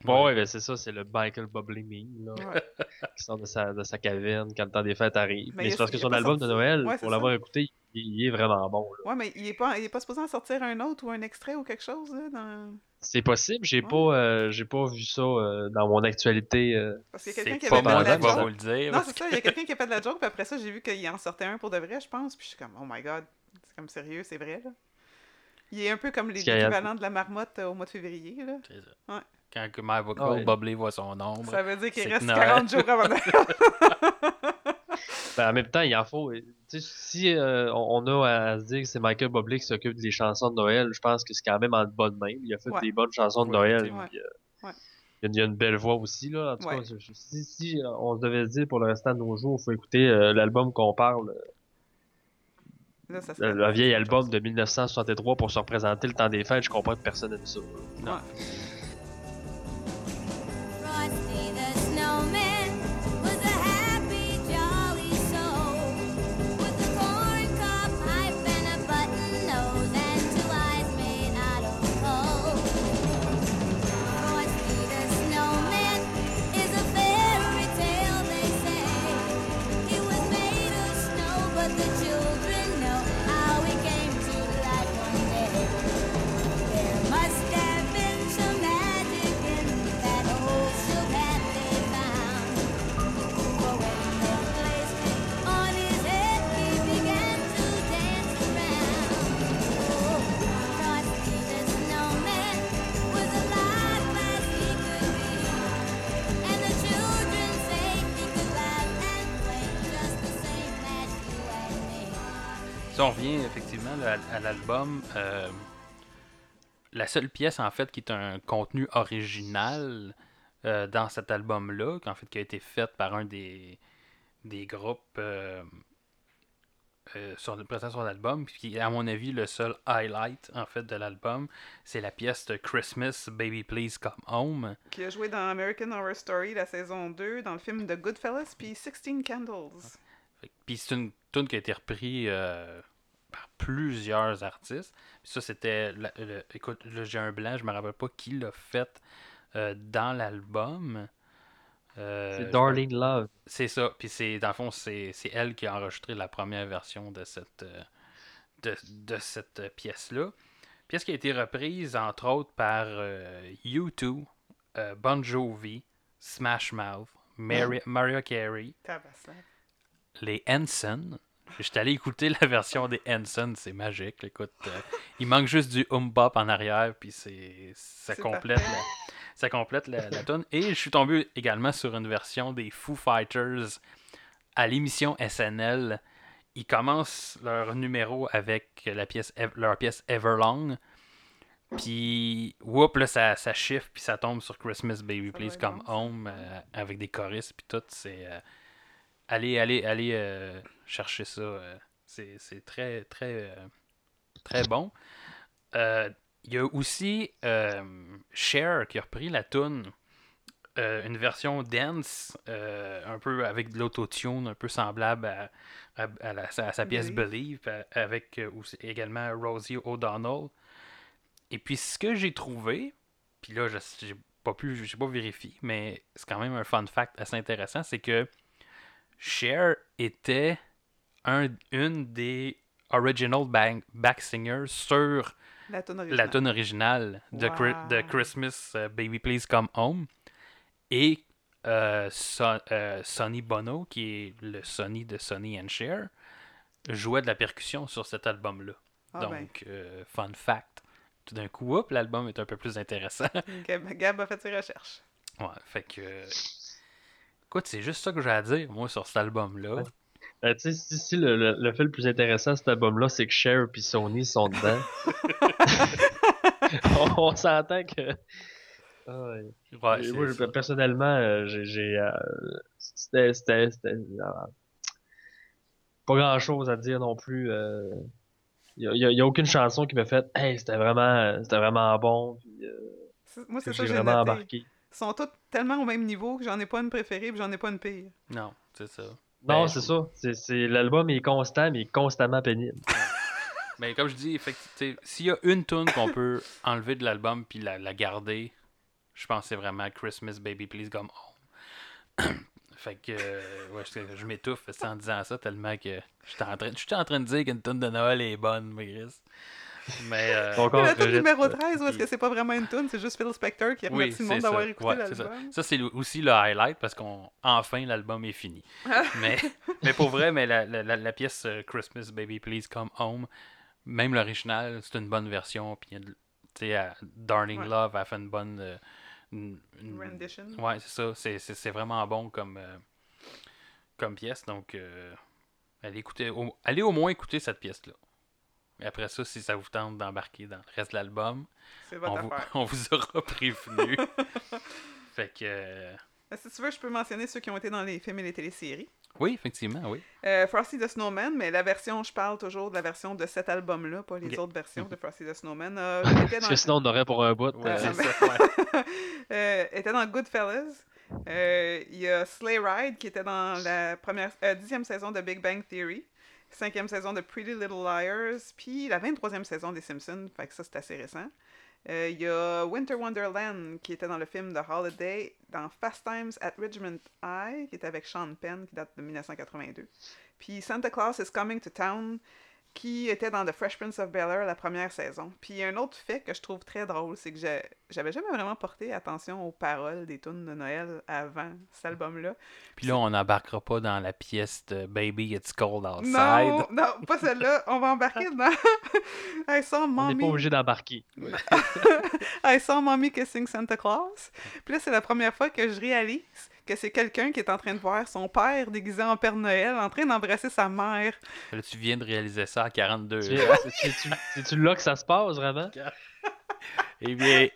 Ouais, ouais, ben c'est ça, c'est le Michael Bublé meme, là, Ouais. qui sort de sa, de sa caverne quand le temps des fêtes arrive. Mais Mais, il y a- c'est parce que il y a son pas album de Noël, Ouais, pour l'avoir écouté, il, il est vraiment bon. là. Ouais, mais il est pas, il est pas supposé en sortir un autre ou un extrait ou quelque chose là, dans... C'est possible, j'ai Ouais. pas, euh, j'ai pas vu ça euh, dans mon actualité. euh. Parce qu'il y a quelqu'un C'est qui pas avait fait de la joke. vous le dire. Non, parce c'est ça, il y a quelqu'un qui a fait de la joke, puis après ça, j'ai vu qu'il en sortait un pour de vrai, je pense, puis je suis comme, oh my god, c'est comme sérieux, c'est vrai, là. Il est un peu comme l'équivalent de la marmotte euh, au mois de février, là. C'est ça. Ouais. Quand que Michael ouais. Bublé voit son ombre. Ça veut dire qu'il reste que Noël. 40 jours avant Noël. Ben, en même temps, il en faut. Tu sais, si euh, on a à se dire que c'est Michael Bublé qui s'occupe des chansons de Noël, je pense que c'est quand même en bonne main. Il a fait Ouais. des bonnes chansons de Ouais, Noël. puis, euh, Ouais. il, y a, une belle voix aussi, là. En tout Ouais. cas, si, si euh, on se devait se dire pour le restant de nos jours, il faut écouter euh, l'album qu'on parle, Là, ça le, vieil album de 1963 pour se représenter le temps des fêtes. Je comprends que personne n'aime ça. Non. Si on revient effectivement à, à l'album, euh, la seule pièce en fait qui est un contenu original euh, dans cet album-là, qu'en fait qui a été faite par un des, des groupes euh, euh, sur le présent sur l'album, puis qui est à mon avis le seul highlight en fait de l'album, c'est la pièce de Christmas Baby Please Come Home. Qui a joué dans American Horror Story, la saison 2, dans le film de Goodfellas, puis 16 Candles. Puis c'est une tune qui a été reprise euh, plusieurs artistes. Puis ça, c'était. écoute, là, j'ai un blanc, je me rappelle pas qui l'a fait euh, dans l'album. Euh, C'est Darling Love. C'est ça. Puis c'est dans le fond, c'est c'est elle qui a enregistré la première version de cette euh, de, de cette pièce-là. Pièce qui a été reprise entre autres par euh, U2, euh, Bon Jovi, Smash Mouth, Mariah Carey, les Henson. J'étais allé écouter la version des Henson, c'est magique. Écoute, euh, il manque juste du hum bop en arrière, puis c'est ça complète parfait. la, ça complète la, la tune. Et je suis tombé également sur une version des Foo Fighters à l'émission SNL. Ils commencent leur numéro avec la pièce, leur pièce Everlong. Puis, whoop, là, ça, ça chiffre, puis ça tombe sur Christmas Baby Please Come. Home euh, avec des choristes, puis tout. C'est. euh, allez, allez, allez euh, chercher ça. euh, c'est c'est très, très, euh, très bon. Il y a aussi Cher qui a repris la tune, une version dance, un peu avec de l'autotune, un peu semblable à, à- à la- à sa pièce Believe. Believe, avec aussi également Rosie O'Donnell. Et puis ce que j'ai trouvé, puis là, je j'ai pas pu, j'ai pas vérifié, mais c'est quand même un fun fact assez intéressant, c'est que Cher était un, une des original back, back singers sur La tune originale. de. Christmas euh, Baby Please Come Home. Et euh, Son- euh, Sonny Bono, qui est le Sonny de Sonny and Cher, jouait de la percussion sur cet album-là. Ah ben, Donc, euh, fun fact. Tout d'un coup, l'album est un peu plus intéressant. Gab, Gab a fait ses recherches. ouais, fait que. Écoute, c'est juste ça que j'ai à dire, moi, sur cet album-là. Ouais. Euh, tu sais, si, si le, le, le fait le plus intéressant de cet album-là, c'est que Cher et Sony sont dedans. on on s'entend que. Ouais. Ouais, Et c'est moi, je- ça. personnellement, euh, j'ai. euh, C'était. C'était. c'était, Pas grand chose à dire non plus. Il n'y a, y a aucune chanson qui m'a fait Hey, c'était vraiment, c'était vraiment bon. Puis, euh, Moi, c'est ça j'ai que j'ai vraiment noté. embarqué. Sont tous tellement au même niveau que j'en ai pas une préférée et j'en ai pas une pire. Non, c'est ça. Non, Ben, c'est ça. C'est, c'est, l'album est constant, mais il est constamment pénible. Mais comme je dis, effectivement, s'il y a une tune qu'on peut enlever de l'album puis la, la garder, je pense que c'est vraiment Christmas Baby Please Come Home. fait que euh, ouais, je, je m'étouffe en disant ça tellement que en train, j'étais en train de dire qu'une tune de Noël est bonne, mais Chris. Mais euh, Donc, on tune rejette numéro ça. 13, où est-ce que c'est pas vraiment une tune, c'est juste Phil Spector qui oui, remercie le c'est monde d'avoir écouté Ouais, ça. l'album. Ça, c'est le- aussi le highlight parce qu'on enfin l'album est fini. mais, mais pour vrai, mais la, la, la- la pièce euh, Christmas Baby Please Come Home, même l'original, c'est une bonne version. Puis, a tu sais, Darling Ouais. Love a fait une bonne. euh, une- une- Rendition. Ouais, c'est ça. C'est, c'est, c'est vraiment bon comme, euh, comme pièce. Donc, euh, allez, écouter, au, allez au moins écouter cette pièce-là. Après ça, si ça vous tente d'embarquer dans le reste de l'album, on vous, on vous aura prévenu. fait que. euh, Si tu veux, je peux mentionner ceux qui ont été dans les films et les téléséries. oui, effectivement, oui. Euh, Frosty the Snowman, mais la version, je parle toujours de la version de cet album-là, pas les autres versions de Frosty the Snowman. Euh, était Parce dans- que sinon, on aurait pour un bout. Ouais, euh, c'est ben- ça, ouais. euh, était dans Goodfellas. Euh, Il y a Sleigh Ride qui était dans la première, euh, dixième saison de Big Bang Theory, cinquième saison de Pretty Little Liars, puis la 23e saison des Simpsons, fait que ça c'est assez récent. Euh, Il y a Winter Wonderland qui était dans le film The Holiday, dans Fast Times at Ridgemont High, qui était avec Sean Penn, qui date de 1982. Puis Santa Claus is Coming to Town, qui était dans The Fresh Prince of Bel-Air la première saison. Puis un autre fait que je trouve très drôle, c'est que j'avais jamais vraiment porté attention aux paroles des tunes de Noël avant cet album-là. Puis là, on n'embarquera pas dans la pièce de Baby It's Cold Outside. Non, non, pas celle-là. On va embarquer dans I saw on n'est pas mommy, obligé d'embarquer. I saw mommy kissing Santa Claus. Puis là, c'est la première fois que je réalise que c'est quelqu'un qui est en train de voir son père déguisé en Père Noël, en train d'embrasser sa mère. Là, tu viens de réaliser ça à 42 C'est- ans. c'est- C'est-tu là que ça se passe, vraiment? Eh bien,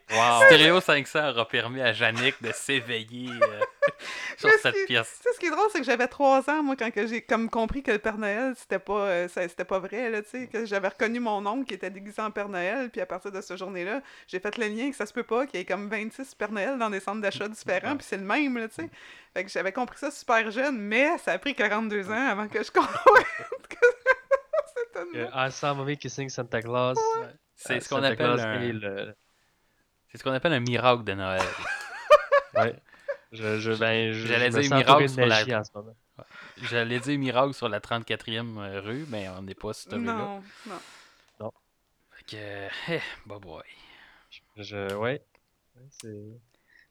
Stereo 500 aura permis à Yannick de s'éveiller euh, sur Mais cette c'est- pièce. Tu sais, ce qui est drôle, c'est que j'avais trois ans, moi, quand que j'ai comme compris que le Père Noël, c'était pas, euh, ça- c'était pas vrai, là, tu sais, que j'avais reconnu mon oncle qui était déguisé en Père Noël, puis à partir de ce journée-là, j'ai fait le lien que ça se peut pas qu'il y ait comme 26 Père Noël dans des centres d'achat différents, puis c'est le même, là, tu sais. Fait que j'avais compris ça super jeune, mais ça a pris 42 ans avant que je comprenne que c'était. I saw kissing Santa Claus. C'est Euh, ce qu'on Santa appelle Claus un, le- c'est ce qu'on appelle un miracle de Noël. ouais. Je, je, ben, je, J'allais je dire miracle sur la- magie en ce moment. J'allais dire miracle sur la 34e rue, mais on n'est pas sur cette rue-là. Non, non. Fait que, eh, bah boy. Je, ouais. Ouais, c'est.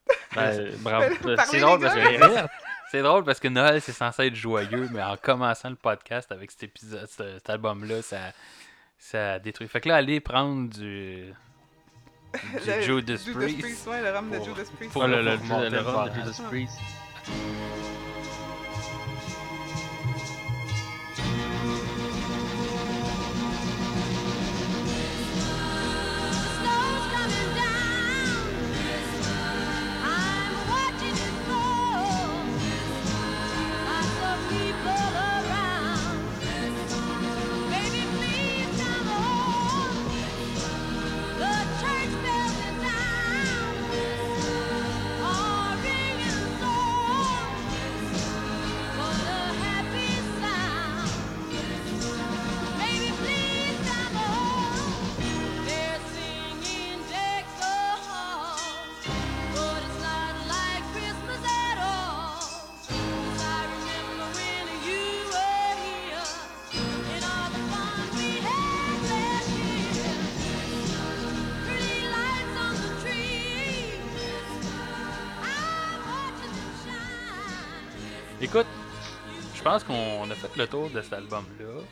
Ben, bravo. C'est drôle parce que c'est drôle parce que Noël c'est censé être joyeux, mais en commençant le podcast avec cet épisode, ce- cet album-là, ça, ça détruit. Fait que là, allez prendre du, Judas Priest. Ouais, le rhum de Judas Priest. pour- Oh, le, de. Judas Priest. Le tour de cet album-là.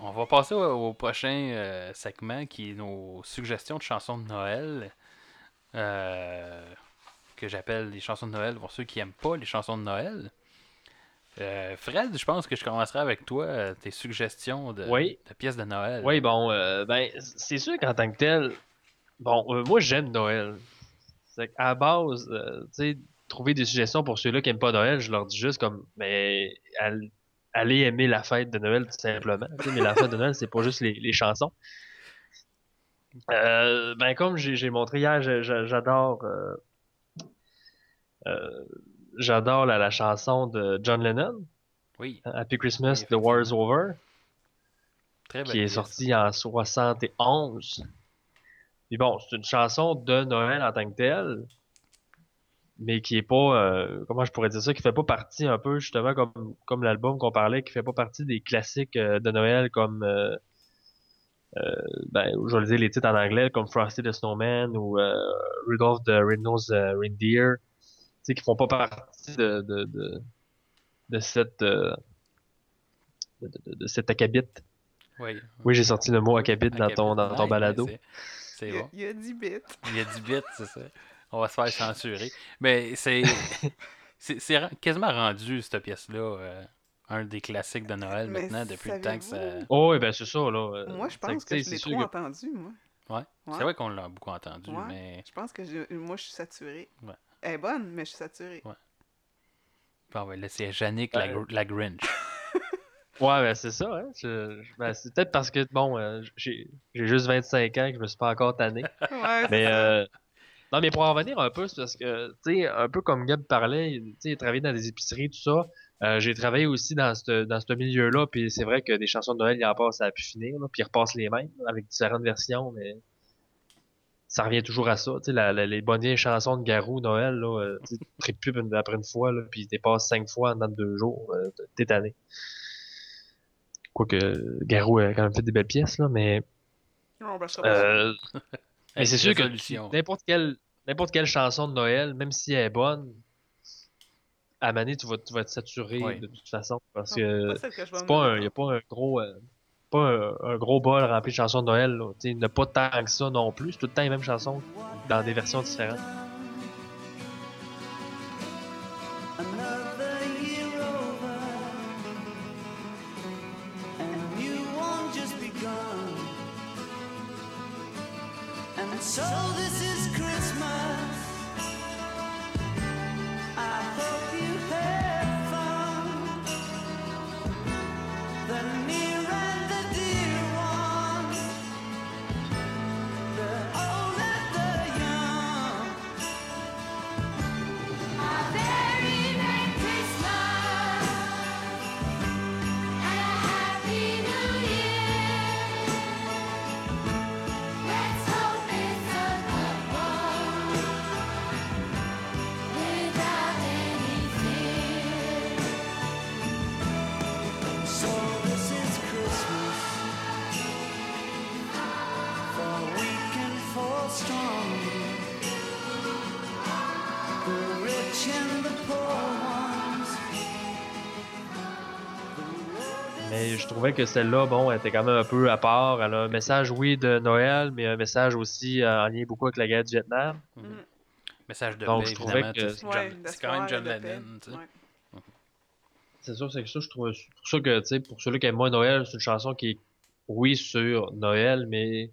On va passer au, au prochain euh, segment qui est nos suggestions de chansons de Noël. euh, que j'appelle les chansons de Noël pour ceux qui aiment pas les chansons de Noël. Euh, Fred, je pense que je commencerai avec toi, tes suggestions de, Oui. de pièces de Noël. Oui, bon, ben, c'est sûr qu'en tant que tel, bon, moi j'aime Noël. C'est qu'à la base, tu sais, trouver des suggestions pour ceux-là qui aiment pas Noël, je leur dis juste comme, mais allez aimer la fête de Noël tout simplement. Mais la fête de Noël, c'est pas juste les, les chansons. Euh, ben, comme j'ai montré hier, j'adore, euh, euh, j'adore la, la chanson de John Lennon, Oui, Happy Christmas, Oui, The War's Over très belle qui est pièce. sorti en 71. Puis bon, c'est une chanson de Noël en tant que telle, mais qui est pas, euh, comment je pourrais dire ça, qui fait pas partie un peu justement comme comme l'album qu'on parlait, qui fait pas partie des classiques euh, de Noël comme, euh, euh, ben, je vais le dire les titres en anglais comme Frosty the Snowman ou euh, Rudolph the Red-Nosed euh, Reindeer, tu sais, qui font pas partie de de de, de cette de, de, de cet acabit. Oui, Oui, j'ai sorti le mot acabit dans ton, dans ton Nice, balado. c'est- C'est Il y a- bon. il y a 10 bits. Il y a 10 bits, c'est ça. On va se faire censurer. Mais c'est. C'est quasiment rendu, cette pièce-là, euh, un des classiques de Noël Mais maintenant, depuis le temps que ça. Oh, oui, ben c'est ça, là. euh, Moi, je pense sais, que je c'est l'ai trop que- entendu, moi. Ouais. Ouais. C'est vrai qu'on l'a beaucoup entendu, Ouais. mais. Je pense que je- moi, je suis saturée. Ouais. Elle est bonne, mais je suis saturée. Bon, ouais, là, c'est Yannick la, Ouais. Gr- la Grinch. Ouais, ben c'est ça, hein. je- ben, c'est peut-être parce que, bon, euh, j'ai j'ai juste 25 ans que je me suis pas encore tanné. Ouais, Mais, c'est ça. euh, non, mais pour en revenir un peu, c'est parce que, tu sais, un peu comme Gab parlait, tu sais, il travaillait dans des épiceries, tout ça. Euh, j'ai travaillé aussi dans ce dans ce milieu-là, puis c'est vrai que des chansons de Noël, il en passe à pu finir, là, puis ils repassent les mêmes, avec différentes versions, mais ça revient toujours à ça. Tu sais, les bonnes vieilles chansons de Garou, Noël, là, euh, tu sais, pub après une fois, là, puis ils dépassent cinq fois en dans deux jours, euh, t'es tanné. Quoique, Garou a quand même fait des belles pièces, là, mais... Va se reposer. Euh, mais c'est sûr que n'importe quelle, n'importe quelle chanson de Noël, même si elle est bonne, à Mané, tu vas, tu vas être saturé Oui. de toute façon. Parce que me pas un, mettre. y a pas un gros, euh, pas un, un gros bol rempli de chansons de Noël. Il n'y a pas tant que ça non plus. C'est tout le temps les mêmes chansons dans des versions différentes. Que celle-là, bon, elle était quand même un peu à part. Elle a un message, oui, de Noël, mais un message aussi euh, en lien beaucoup avec la guerre du Vietnam. Mhm. Mhm. Message de Donc, paix, je trouvais que- C'est Ouais, quand même John. Lennon. Ouais. C'est sûr, c'est que ça, je trouve. C'est pour ça que, tu sais, pour ceux qui aiment moins Noël, c'est une chanson qui est, oui, sur Noël, mais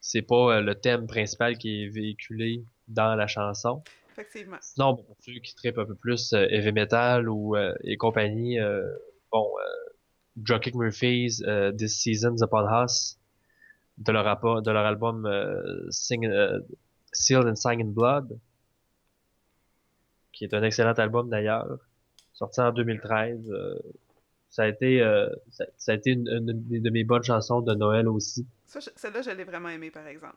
c'est pas euh, le thème principal qui est véhiculé dans la chanson. Effectivement. Sinon, bon, pour ceux qui trippent un peu plus euh, heavy metal ou euh, et compagnie, euh, bon, euh, Dropkick Murphys, euh, This Season's Upon Us, de leur, de leur album euh, Sealed and Sang in Blood, qui est un excellent album d'ailleurs, sorti en 2013. euh, ça a été, ça, a été une, une de mes bonnes chansons de Noël aussi, celle-là, je l'ai vraiment aimée, par exemple.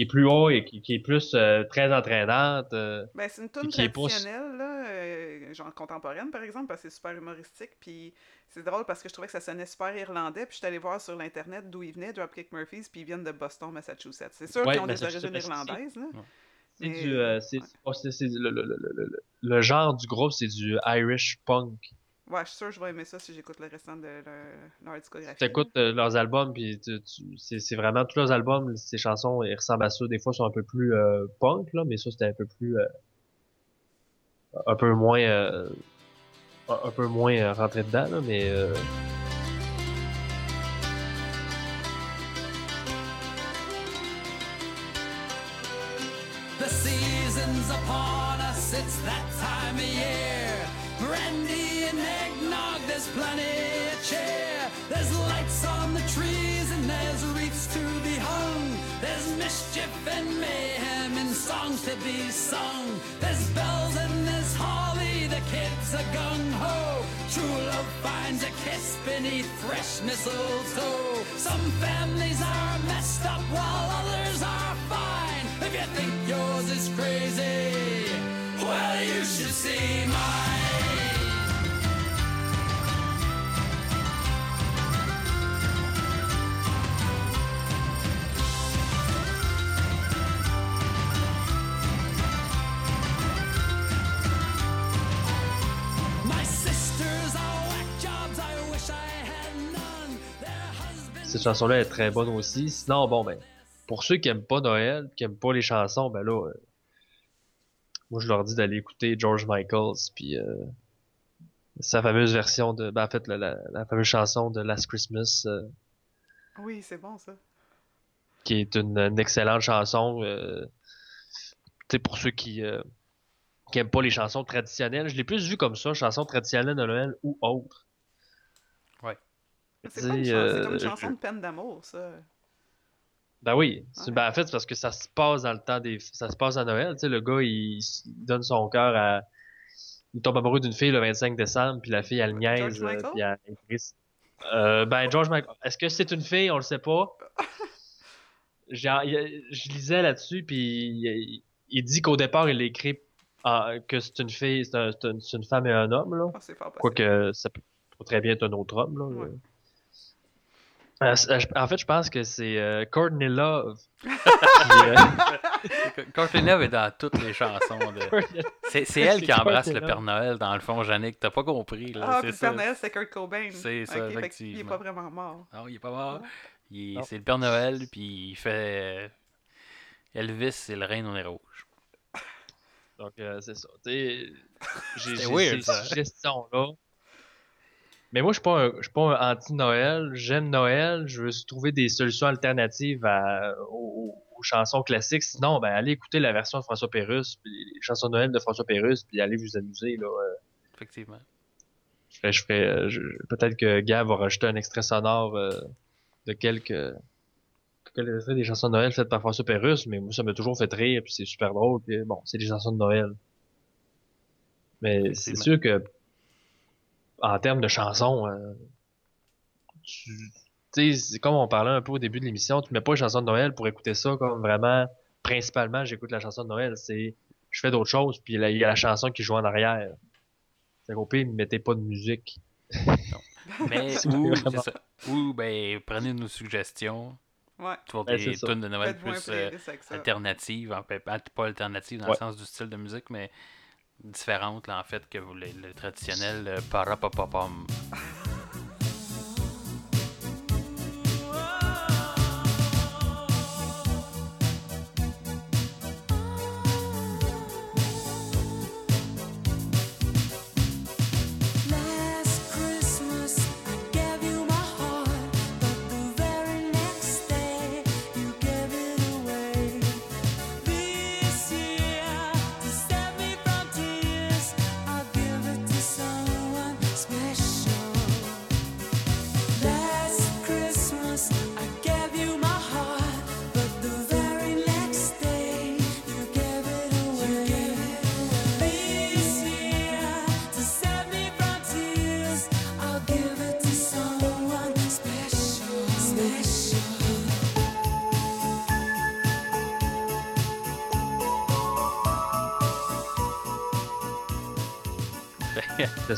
Qui est plus haut et qui, qui est plus euh, très entraînante. euh, Ben, c'est une tune traditionnelle, là, euh, genre contemporaine, par exemple, parce que c'est super humoristique. Puis c'est drôle parce que je trouvais que ça sonnait super irlandais. Puis je suis allé voir sur l'Internet d'où ils venaient, Dropkick Murphys, puis ils viennent de Boston, Massachusetts. C'est sûr Ouais, qu'ils ont des origines irlandaises, là. C'est Mais- du, euh, c'est, ouais. oh, c'est- c'est le, le- le- le- le- le genre du groupe, c'est du Irish punk. Ouais, je suis sûr que je vais aimer ça si j'écoute le restant de leur, leur discographie. Tu écoutes euh, leurs albums, puis tu- tu- c'est, c'est vraiment tous leurs albums, ces chansons, ils ressemblent à ça. Des fois, ils sont un peu plus euh, punk, là, mais ça, c'était un peu plus. euh, un peu moins. euh, un peu moins euh, rentré dedans, là, mais. euh, The season's upon us, it's that time of year. Of cheer. There's lights on the trees and there's wreaths to be hung. There's mischief and mayhem and songs to be sung. There's bells and there's holly, the kids are gung ho. True love finds a kiss beneath fresh mistletoe. Some families are messed up while others are fine. If you think yours is crazy, well, you should see mine. Cette chanson-là est très bonne aussi. Sinon, bon, ben, pour ceux qui aiment pas Noël, qui aiment pas les chansons, ben là, euh, moi, je leur dis d'aller écouter George Michaels, puis euh, sa fameuse version de, ben, en fait, la, la, la fameuse chanson de Last Christmas, euh, Oui, c'est bon, ça. qui est une, une excellente chanson. Tu sais, pour ceux qui, qui aiment pas les chansons traditionnelles, je l'ai plus vu comme ça, chansons traditionnelles de Noël ou autres. C'est euh, comme une je- chanson de peine d'amour, ça. Ben oui, c'est- Ouais. ben en fait c'est parce que ça se passe dans le temps des ça se passe à Noël, tu sais le gars il, donne son cœur à il tombe amoureux d'une fille le 25 décembre puis la fille elle niaise George euh, puis elle. Euh, ben George Michael, est-ce que c'est une fille, on le sait pas. Je lisais là-dessus puis il, il dit qu'au départ il écrit en- que c'est une fille, c'est un- c'est une, femme et un homme là. Oh, possible. Quoique ça peut très bien être un autre homme là. Ouais. Euh, c'est- en fait, je pense que c'est euh, Courtney Love. euh, Courtney Love est dans toutes les chansons. De... C'est c'est elle qui embrasse Courtney le Love. Père Noël, dans le fond, Jannick. T'as pas compris, là. Ah, le. Père Noël, c'est Kurt Cobain. C'est ça, fait qu'il est effectivement. pas vraiment mort. Non, il est pas mort. Il-. C'est le Père Noël, puis il fait. Elvis, c'est le reine au nez rouge. Donc, euh, c'est ça. J'ai C'était j'ai weird, ces ça. suggestions-là. Mais moi, je suis pas un, je suis pas un anti-Noël. J'aime Noël. Je veux trouver des solutions alternatives à- aux, aux chansons classiques. Sinon, ben, allez écouter la version de François Pérusse, puis les chansons de Noël de François Pérusse, puis allez vous amuser. Là. Euh, Effectivement. Je ferais, je ferais, euh, je- peut-être que Gab va rajouter un extrait sonore euh, de quelques, quelques extraits des chansons de Noël faites par François Pérusse, mais moi, ça m'a toujours fait rire, puis c'est super drôle, puis bon, c'est des chansons de Noël. Mais c'est sûr que, en termes de chansons, euh, tu tu sais, c'est comme on parlait un peu au début de l'émission, tu mets pas une chanson de Noël pour écouter ça comme vraiment, principalement, j'écoute la chanson de Noël, c'est, je fais d'autres choses, puis là, il y a la chanson qui joue en arrière. C'est qu'au pire, ne mettez pas de musique. Mais, ou, ça. Ben, prenez nos suggestions Ouais. pour Ben, des tunes de Noël plus euh, alternatives. En fait, pas pas alternatives dans Ouais. le sens du style de musique, mais différentes, là, en fait, que le, le traditionnel euh, parapapapam.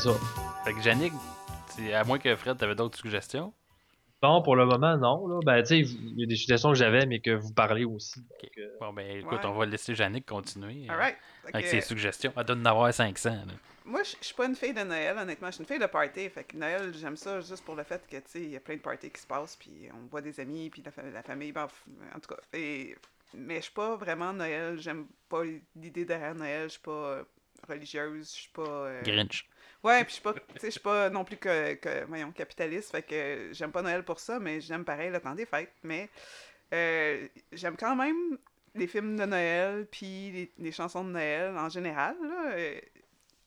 ça. Fait que Yannick, c'est- à moins que Fred, t'avais d'autres suggestions? Non, pour le moment, non. Là. Ben, tu sais, il y a des suggestions que j'avais, mais que vous parlez aussi. Donc, euh, Bon, ben écoute, Ouais. on va laisser Yannick continuer euh, avec ses suggestions. Elle doit en avoir 500. là. Moi, je suis pas une fille de Noël, honnêtement. Je suis une fille de party. Fait que Noël, j'aime ça juste pour le fait que, tu sais, il y a plein de parties qui se passent, puis on voit des amis, puis la, fa- la famille. ben, en tout cas. Et, mais je suis pas vraiment Noël. J'aime pas l'idée derrière Noël. Je suis pas euh, religieuse. Je suis pas. euh, Grinch. Ouais, puis je suis pas, je suis pas non plus que, que, voyons, capitaliste, fait que j'aime pas Noël pour ça, mais j'aime pareil le temps des fêtes. Mais euh, j'aime quand même les films de Noël, puis les, les chansons de Noël en général. là. Euh,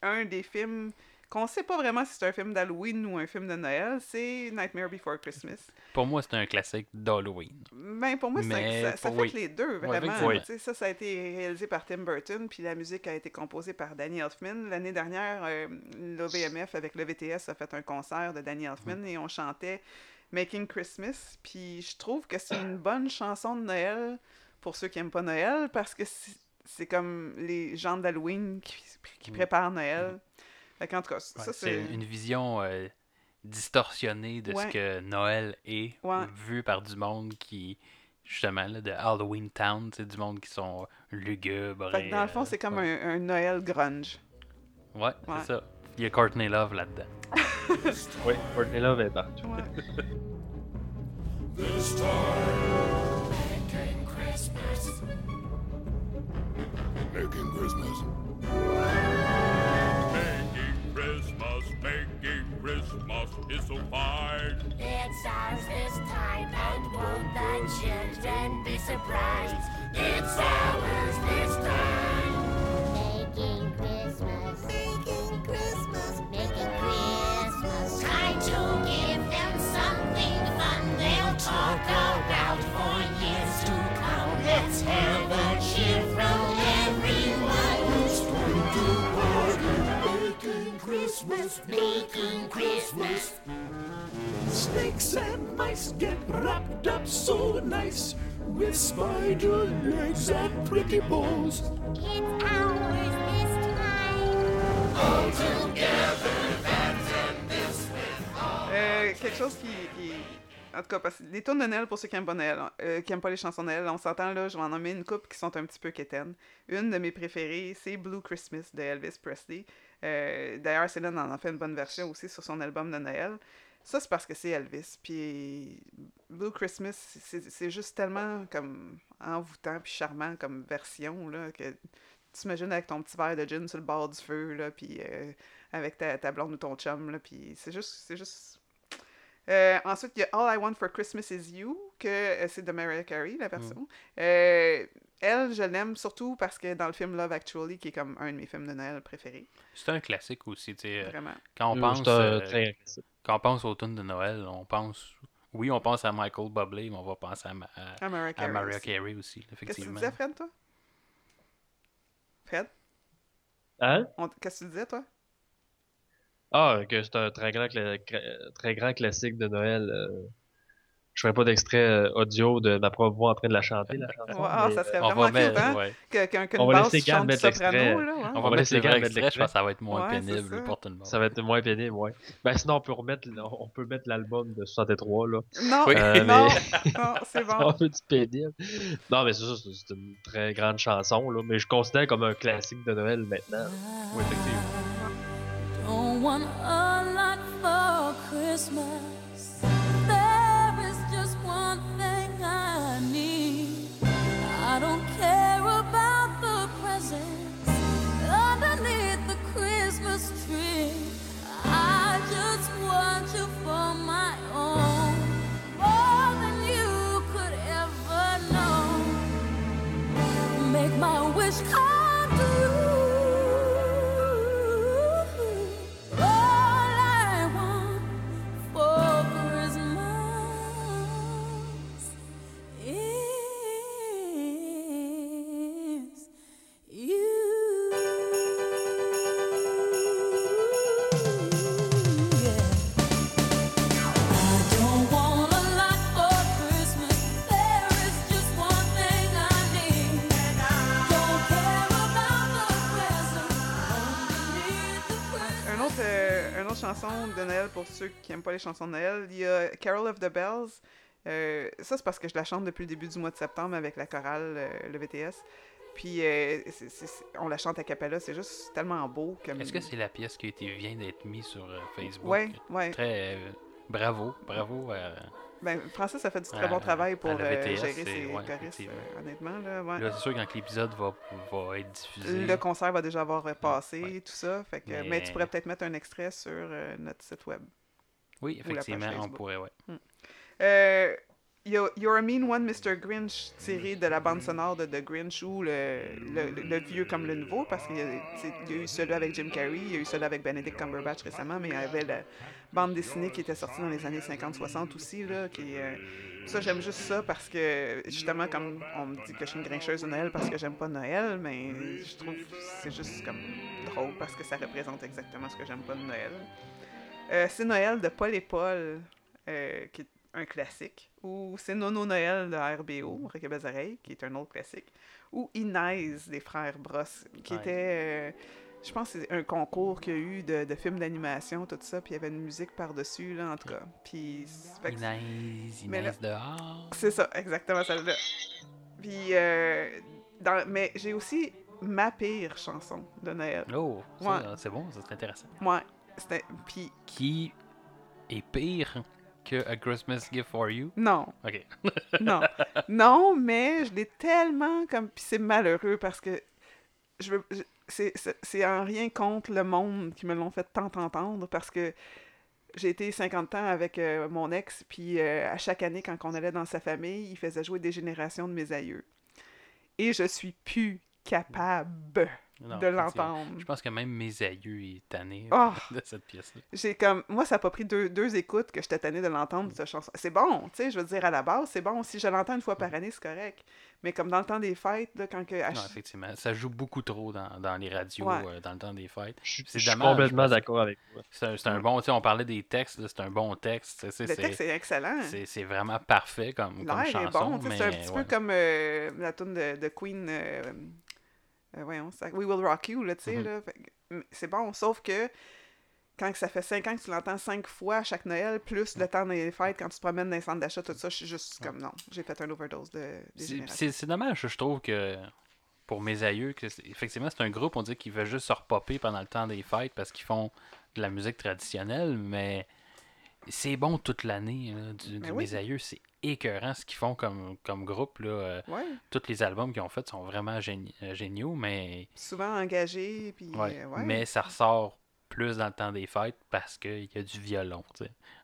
Un des films qu'on sait pas vraiment si c'est un film d'Halloween ou un film de Noël, c'est Nightmare Before Christmas. Pour moi, c'est un classique d'Halloween. Ben, pour moi, c'est un- Mais ça, ça fait les deux, vraiment. ça, ça a été réalisé par Tim Burton, puis la musique a été composée par Danny Elfman. L'année dernière, euh, l'OVMF avec le VTS a fait un concert de Danny Elfman et on chantait Making Christmas. Puis je trouve que c'est une bonne chanson de Noël pour ceux qui aiment pas Noël, parce que c'est comme les gens d'Halloween qui, qui Mm. préparent Noël. Fait qu'en tout cas, Ouais, ça c'est c'est... une vision euh, distorsionnée de ce que Noël est, Ouais. vu par du monde qui, justement, là, de Halloween Town, sais, du monde qui sont lugubres. Fait que dans le fond, euh, c'est comme ouais. un, un Noël grunge. Ouais, Ouais. c'est ça. Il y a Courtney Love là-dedans. Oui, Courtney Love est partout. Ouais. This time. Making Christmas. Making Christmas. Christmas is so fine. It's ours this time, and won't the children be surprised? It's ours this time. Making Christmas. Making Christmas. Making Christmas. Time to give them something fun they'll talk about Christmas, making Christmas. Snakes and mice get wrapped up so nice with spider legs and pretty paws. It's ours this time. Euh, quelque chose qui, qui- En tout cas, parce que les tunes de Noël, pour ceux qui aiment pas Noël, euh, qui aiment pas les chansons de Noël, on s'entend là, je vais en nommer une couple qui sont un petit peu quétaines. Une de mes préférées, c'est Blue Christmas de Elvis Presley. Euh, D'ailleurs, Céline en a fait une bonne version aussi sur son album de Noël. Ça, c'est parce que c'est Elvis. Puis Blue Christmas, c'est juste tellement comme envoûtant puis charmant comme version, là, que tu t'imagines avec ton petit verre de gin sur le bord du feu, là, puis euh, avec ta, ta blonde ou ton chum, là, puis c'est juste... C'est juste... Euh, ensuite, il y a All I Want for Christmas Is You, que c'est de Mariah Carey, la version. Euh, elle, je l'aime surtout parce que dans le film Love Actually, qui est comme un de mes films de Noël préférés, C'est un classique aussi, tu sais. euh, vraiment. Quand on Euh, pense, euh, quand on pense aux tunes de Noël, on pense... Oui, on pense à Michael Bublé, mais on va penser à, Ma- à- À Mariah à Carey. Aussi. Aussi, Qu'est-ce que tu effectivement. disais, Fred, toi? Fred? Hein? On- Qu'est-ce que tu disais, toi? Ah, que c'est un très grand, cla- très grand classique de Noël. euh. Je ferai pas d'extrait euh, audio de ma propre voix en train de la chanter, la chanson. Ah, mais, ça serait On vraiment va cute, mettre, hein? ouais. Qu'un qu'une On va basse chante du mettre l'extrait. soprano, là, ouais. On va laisser vrai mettre extrait, je pense que ça va être moins Ouais, pénible ça. pour tout le monde. Ça va être moins pénible, ouais. Ben sinon, on peut remettre, on peut mettre l'album de 63, là. Non, Oui. Euh, non, mais- non, c'est C'est bon. un peu du pénible. Non, mais c'est ça, c'est c'est une très grande chanson, là. Mais je considère comme un classique de Noël maintenant. Oui, effectivement. Chansons de Noël pour ceux qui n'aiment pas les chansons de Noël. Il y a Carol of the Bells. Euh, ça, c'est parce que je la chante depuis le début du mois de septembre avec la chorale, euh, le VTS. Puis euh, on la chante à cappella, c'est juste tellement beau. Comme... Est-ce que c'est la pièce qui a été, vient d'être mise sur Facebook? Ouais, ouais. Très. bravo, bravo. Ben, Francis a fait du très bon travail pour euh, VTS, gérer ses ouais, choristes, euh, honnêtement. Là, ouais. Là, c'est sûr que quand l'épisode va, va être diffusé. Le concert va déjà avoir euh, passé, Ouais. tout ça. Fait que, mais... Mais- tu pourrais peut-être mettre un extrait sur euh, notre site web. Oui, effectivement, on pourrait, ouais. Euh, You're a Mean One, Mr. Grinch, tiré de la bande sonore de The Grinch, ou le, le, vieux comme le nouveau, parce qu'il y, y a eu celui avec Jim Carrey, il y a eu celui avec Benedict Cumberbatch récemment, mais il y avait la bande dessinée qui était sortie dans les années 50-60 aussi, là, euh, Ça, j'aime juste ça parce que, justement, comme on me dit que je suis une grincheuse de Noël parce que j'aime pas Noël, mais je trouve que c'est juste comme drôle parce que ça représente exactement ce que j'aime pas de Noël. Euh, c'est Noël de Paul et Paul, euh, qui est un classique, ou c'est Nono Noël de RBO, Rock et Belles Oreilles, qui est un autre classique, ou Inez des frères Bross, qui Ouais. était, euh, je pense, c'est un concours qu'il y a eu de, de films d'animation, tout ça, puis il y avait une musique par-dessus, là, en tout cas. Puis, là- Inès dehors. c'est ça, exactement celle-là. Puis, euh, dans- mais j'ai aussi ma pire chanson de Noël. Oh, Ouais. c'est bon, ça c'est intéressant. C'était. Puis, Qui est pire? Que A Christmas Gift for You? non, Ok. non. non, mais je l'ai tellement comme. Puis c'est malheureux parce que. Je veux. je- C'est c'est- c'est en rien contre le monde qui me l'ont fait tant entendre parce que j'ai été 50 ans avec euh, mon ex, puis euh, à chaque année, quand on allait dans sa famille, il faisait jouer des générations de mes aïeux. Et je suis plus capable Non, de l'entendre. Je pense que même mes aïeux est tanné Oh! de cette pièce-là. J'ai comme. Moi, ça n'a pas pris deux, deux écoutes que j'étais tannée de l'entendre, cette chanson. C'est bon, tu sais, je veux dire, à la base, c'est bon. Si je l'entends une fois par année, c'est correct. Mais comme dans le temps des fêtes, là, quand que. Non, effectivement. Ça joue beaucoup trop dans, dans les radios Ouais. euh, dans le temps des fêtes. Je suis complètement d'accord avec toi. C'est un, un bon, tu sais, on parlait des textes, là, c'est un bon texte. le c'est- texte est excellent. C'est c'est vraiment parfait comme, comme L'air est chanson. bon, c'est un petit ouais. peu comme euh, la tune de, de Queen. euh, euh, voyons, ça- We Will Rock You, là, tu sais, mm, C'est bon, sauf que quand ça fait cinq ans que tu l'entends cinq fois à chaque Noël, plus le temps des fêtes, quand tu te promènes dans les centres d'achat, tout ça, je suis juste comme non, j'ai fait un overdose de, C'est- dommage, je trouve que pour mes aïeux, que effectivement, c'est un groupe, on dit qu'ils veulent juste se repopper pendant le temps des fêtes parce qu'ils font de la musique traditionnelle, mais c'est bon toute l'année. Du, du oui. Mes aïeux, c'est écœurant ce qu'ils font comme, comme groupe. Là. euh, Ouais, tous les albums qu'ils ont faits sont vraiment euh, géniaux, mais, souvent engagé, puis ouais, euh, ouais. mais ça ressort plus dans le temps des fêtes parce qu'il y a du violon.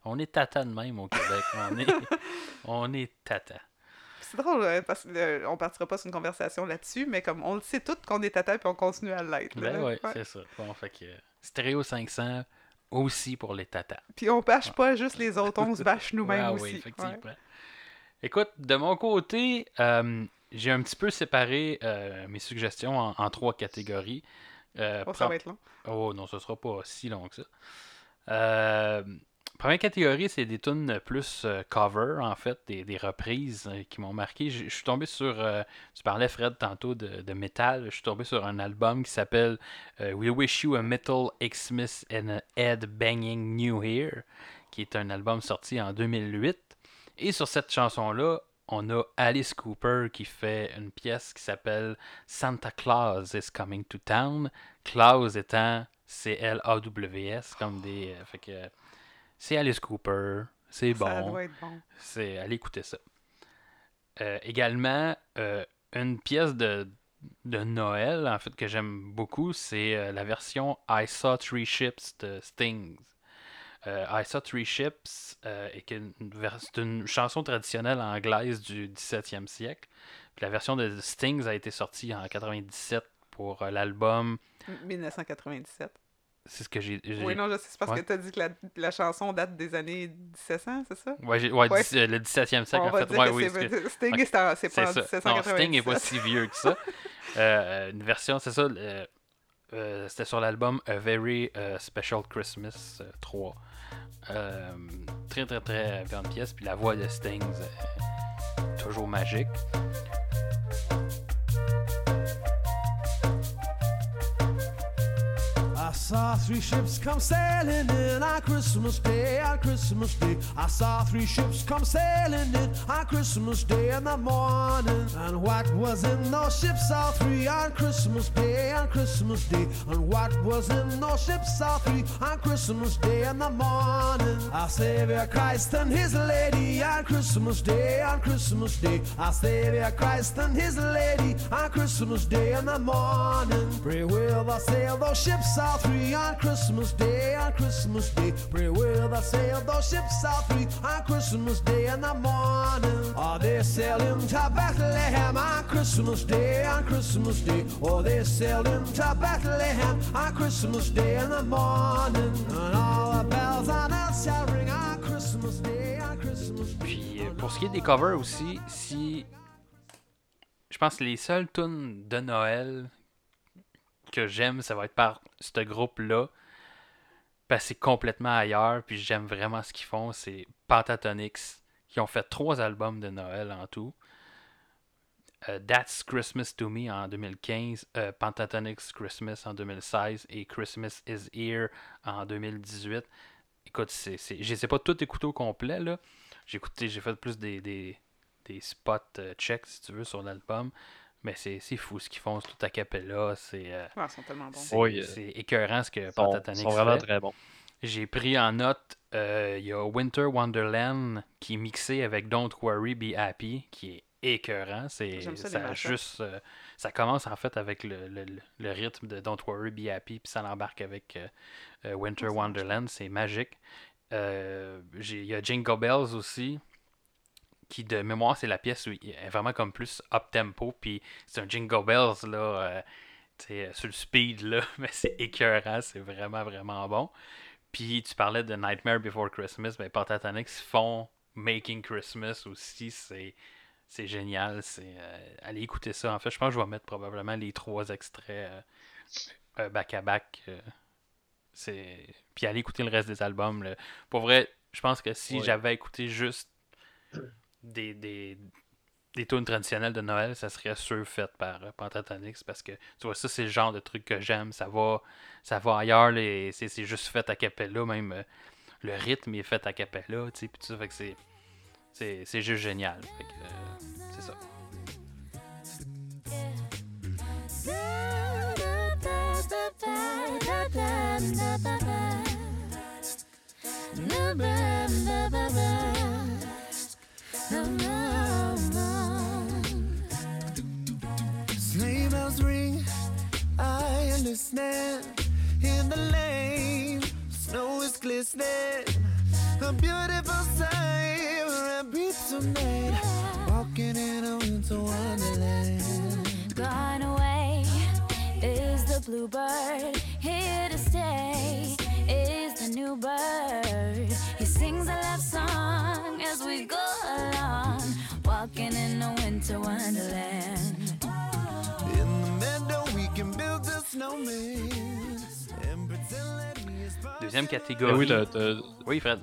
On est tata de même au Québec. on, est, on est tata. C'est drôle, euh, parce qu'on partira pas sur une conversation là-dessus, mais comme on le sait tous qu'on est tata, puis on continue à l'être. Ben Ouais. c'est ça. Bon, fait que Stéréo 500 aussi pour les tatas. Puis on bâche pas juste les autres, on se bâche nous-mêmes Ah aussi. oui, Ouais. Écoute, de mon côté, euh, j'ai un petit peu séparé euh, mes suggestions en, en trois catégories. Euh, Oh, ça va être long. Oh non, ce sera pas si long que ça. Première catégorie, c'est des tunes plus cover, en fait, des, des reprises qui m'ont marqué. Je suis tombé sur, tu parlais Fred tantôt de, de métal, je suis tombé sur un album qui s'appelle We Wish You a Metal Xmas and a Head Banging New Year, qui est un album sorti en 2008. Et sur cette chanson-là, on a Alice Cooper qui fait une pièce qui s'appelle Santa Claus is Coming to Town. Claus étant C-L-A-W-S, comme des. euh, fait que c'est Alice Cooper, c'est Ça bon. doit être bon. C'est allez écouter ça. Euh, également, euh, une pièce de, de Noël, en fait, que j'aime beaucoup, c'est la version I Saw Three Ships de Stings. Euh, I Saw Three Ships euh, est une, vers- c'est une chanson traditionnelle anglaise du 17e siècle. Puis la version de Stings a été sortie en 97 pour euh, l'album. 1997. C'est ce que j'ai. j'ai- Oui, non, je sais, c'est parce Ouais. que tu as dit que la, la chanson date des années 1700, c'est ça? Ouais, j'ai- ouais, le 17e siècle, On en va fait. dire Ouais, que oui, c'est- excuse- Sting, c'est pas en C'est ça. 1797. Non, Sting n'est pas si vieux que ça. Euh, une version, c'est ça. euh, euh, C'était sur l'album A Very Special Christmas euh, 3. Euh, très, très, très bonne pièce. Puis la voix de Sting, euh, toujours magique. I saw three ships come sailing in on Christmas Day, on Christmas Day. I saw three ships come sailing in on Christmas Day in the morning. And what was in those ships, all three on Christmas Day, on Christmas Day. And what was in those ships, all three on Christmas Day in the morning. Our Savior Christ and His Lady on Christmas Day, on Christmas Day. Our Savior Christ and His Lady on Christmas Day in the morning. Pray will thou sail those ships all Christmas Day, on Christmas Day. Will sail those ships three on Christmas Day the morning. Are they on Christmas Day, on Christmas Day? They on Christmas Day. Puis euh, pour ce qui est des covers aussi, si. Je pense les seules tunes de Noël que j'aime, ça va être par ce groupe-là. Parce c'est complètement ailleurs, puis j'aime vraiment ce qu'ils font. C'est Pentatonix, qui ont fait trois albums de Noël en tout. Euh, That's Christmas to Me en 2015, euh, Pentatonix Christmas en 2016 et Christmas is Here en 2018. Écoute, c'est, je pas tout écouté au complet, là. J'ai écouté, j'ai fait plus des, des, des spots euh, checks, si tu veux, sur l'album. Mais c'est, c'est fou ce qu'ils font, c'est tout à capella. C'est, euh, Ah, ils sont tellement bons. c'est, Oui, euh, c'est écœurant ce que sont, Pentatonix sont vraiment fait. très bons. J'ai pris en note, euh, il y a Winter Wonderland qui est mixé avec Don't Worry, Be Happy, qui est écœurant. C'est, ça, ça, juste, euh, ça commence en fait avec le, le- le- rythme de Don't Worry, Be Happy, puis ça l'embarque avec Winter Wonderland. C'est magique. Euh, Il y a Jingle Bells aussi, qui de mémoire, c'est la pièce où il est vraiment comme plus up-tempo, puis c'est un Jingle Bells, là, euh, tu sais, euh, sur le speed, là, mais c'est écœurant, c'est vraiment, vraiment bon. Puis tu parlais de Nightmare Before Christmas, ben Pentatonix font Making Christmas aussi, c'est c'est génial, c'est euh, allez écouter ça. En fait, je pense que je vais mettre probablement les trois extraits euh, back à back. c'est puis allez écouter le reste des albums. là. Pour vrai, je pense que si Ouais. j'avais écouté juste des des des tunes traditionnelles de Noël, ça serait sûr fait par euh, Pentatonix parce que tu vois ça c'est le genre de truc que j'aime, ça va ça va ailleurs c'est juste fait à cappella même euh, le rythme est fait à cappella, tu sais puis tout ça fait que c'est c'est juste génial. Euh, c'est ça. Sleigh bells ring, I understand. In the lane, snow is glistening. A beautiful sight, we're happy tonight. Walking in a winter wonderland. Gone away is the bluebird. Here to stay is the new bird. He sings a love song as we go a winter wonderland. In the meadow, we can build a snowman and pretend that he is part Deuxième catégorie. oui, t'as- Oui, Fred.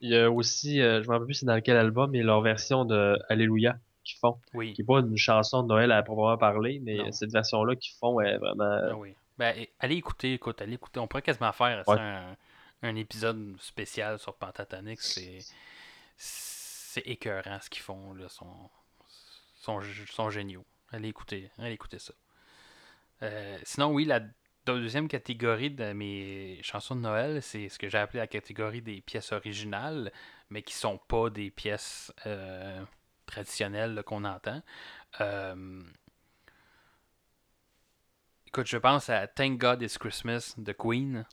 il y a aussi, euh, je me rappelle plus c'est dans quel album, mais leur version de Alléluia qu'ils font. Oui. Qui est pas une chanson de Noël à proprement parler, mais Non. cette version-là qu'ils font est vraiment. Ah oui. Ben, et- allez écouter, écoute, allez écouter. On pourrait quasiment faire ça, Ouais. un, un épisode spécial sur Pentatonix. C'est, c'est écœurant ce qu'ils font. Là. Sont, sont, sont géniaux. Allez écouter, allez écouter ça. Euh, sinon, oui, la deuxième catégorie de mes chansons de Noël, c'est ce que j'ai appelé la catégorie des pièces originales, mais qui sont pas des pièces euh, traditionnelles qu'on entend. Euh, Écoute, je pense à Thank God It's Christmas de Queen.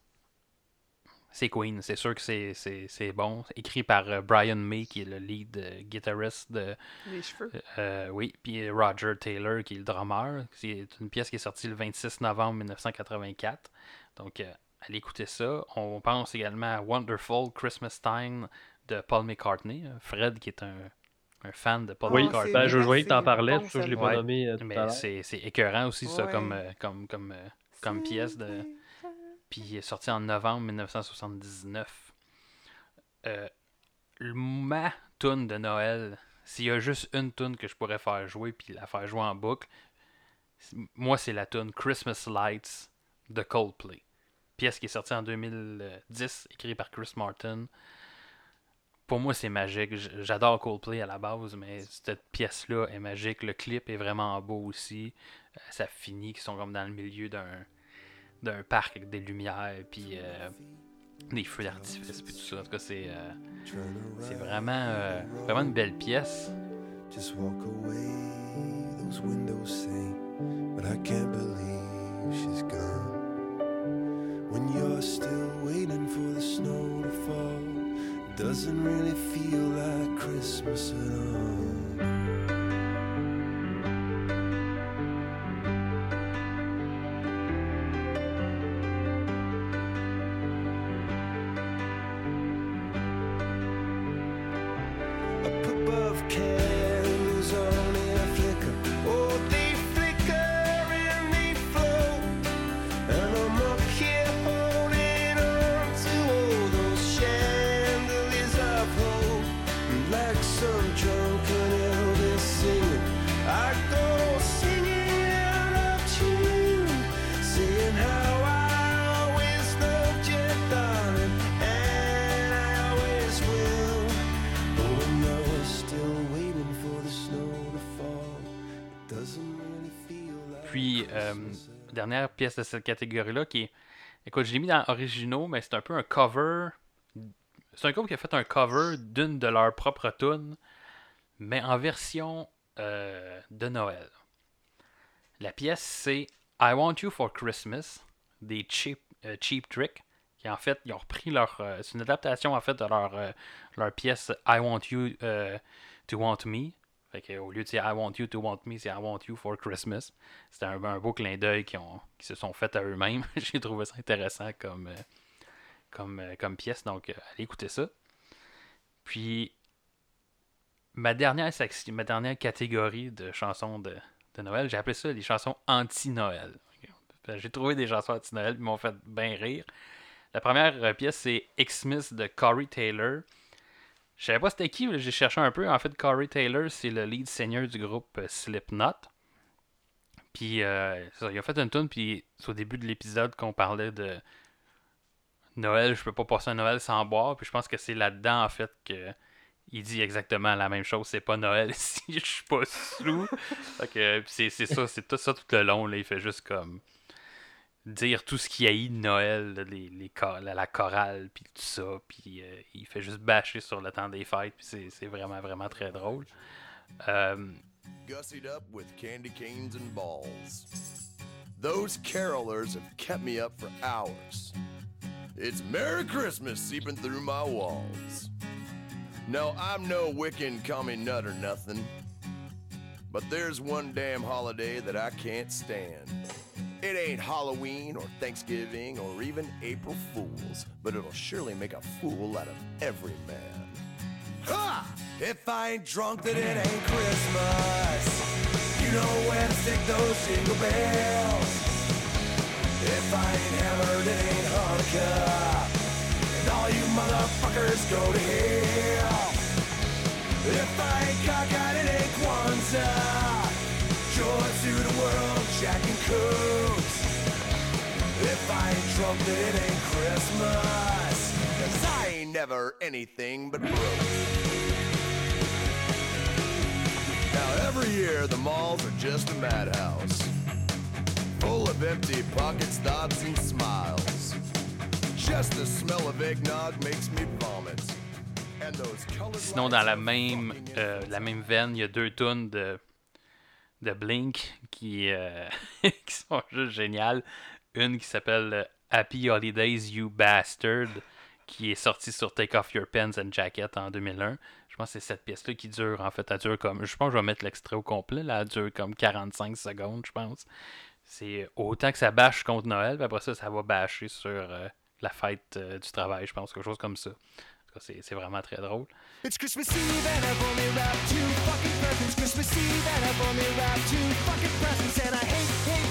C'est Queen, c'est sûr que c'est, c'est, c'est bon. Écrit par euh, Brian May, qui est le lead euh, guitariste de. Les cheveux. euh, oui, puis Roger Taylor, qui est le drummer. C'est une pièce qui est sortie le 26 novembre 1984. Donc, euh, allez écouter ça. On pense également à Wonderful Christmas Time de Paul McCartney. Fred, qui est un, un fan de Paul Oui, McCartney. ben, je voyais que t'en parlais, bon, ça je l'ai pas Ouais. nommé euh, tout à Mais l'heure. c'est, c'est écœurant aussi, ça, comme, comme, comme, comme pièce de. Puis il est sorti en novembre 1979. Euh, ma tune de Noël, s'il y a juste une tune que je pourrais faire jouer puis la faire jouer en boucle, moi c'est la tune Christmas Lights de Coldplay. pièce qui est sortie en 2010, écrite par Chris Martin. Pour moi, c'est magique. J'adore Coldplay à la base, mais cette pièce-là est magique. Le clip est vraiment beau aussi. Euh, ça finit qu'ils sont comme dans le milieu d'un d'un parc avec des lumières, puis euh, des feux d'artifice, puis tout ça. En tout cas, c'est euh, c'est vraiment, euh, vraiment une belle pièce. Just walk away, those windows say, but I can't believe she's gone. When you're still waiting for the snow to fall, it doesn't really feel like Christmas at all. Dernière pièce de cette catégorie-là qui est. Écoute, je l'ai mis dans originaux, mais c'est un peu un cover. C'est un groupe qui a fait un cover d'une de leurs propres tunes, mais en version euh, de Noël. La pièce, c'est I Want You for Christmas des Cheap, euh, Cheap Trick, qui en fait, ils ont repris leur. euh, c'est une adaptation en fait de leur, euh, leur pièce I Want You to Want Me. Fait que, au lieu de dire I want you to want me, c'est I want you for Christmas. C'était un, beau clin d'œil qu'ils qu'ils se sont fait à eux-mêmes. J'ai trouvé ça intéressant comme, euh, euh, pièce. Donc, euh, allez écouter ça. Puis, ma dernière, catégorie de chansons de, Noël, j'ai appelé ça les chansons anti-Noël. Que J'ai trouvé des chansons anti-Noël qui m'ont fait bien rire. La première pièce, c'est Xmas de Corey Taylor. Je savais pas c'était qui, j'ai cherché un peu. En fait, Corey Taylor, c'est le lead seigneur du groupe euh, Slipknot. Puis, euh, il a fait une tune, puis c'est au début de l'épisode qu'on parlait de Noël, je peux pas passer un Noël sans boire. Puis je pense que c'est là-dedans, en fait, que il dit exactement la même chose. C'est pas Noël si je suis pas sous. C'est ça, c'est tout ça tout le long. Là, il fait juste comme dire tout ce qu'il haït de Noël, les, les la, la chorale, puis tout ça. Puis euh, il fait juste bâcher sur le temps des fêtes. Puis c'est, c'est vraiment, vraiment très drôle. Euh, gussied up with candy canes and balls. Those carolers have kept me up for hours. It's Merry Christmas seeping through my walls. No, I'm no Wiccan commie nut or nothing. But there's one damn holiday that I can't stand. It ain't Halloween or Thanksgiving or even April Fools, but it'll surely make a fool out of every man. Ha! If I ain't drunk, then it ain't Christmas. You know where to stick those jingle bells. If I ain't hammered, it ain't Hanukkah. And all you motherfuckers go to hell. If I ain't cockeyed, it ain't Kwanzaa. Joy to the world, Jack and Cooks. If I ain't drunk, it ain't Christmas. Cause I ain't never anything but broke. Now every year the malls are just a madhouse. Full of empty pockets, thoughts, and smiles. Just the smell of eggnog makes me vomit. And those colored Sinon, dans la même, euh, la même veine, il y a deux tunes de, de Blink qui, euh, qui sont juste géniales. Une qui s'appelle euh, Happy Holidays, You Bastard, qui est sortie sur Take Off Your Pens and Jacket en 2001. Je pense que c'est cette pièce-là qui dure, en fait, elle dure comme. Je pense que je vais mettre l'extrait au complet, là, elle dure comme 45 secondes, je pense. C'est autant que ça bâche contre Noël, puis après ça, ça va bâcher sur euh, la fête du travail, je pense, quelque chose comme ça. C'est vraiment très drôle. It's Christmas Eve and I've only wrapped two fucking presents. Christmas Eve and I've only wrapped two fucking presents. And I hate, hate,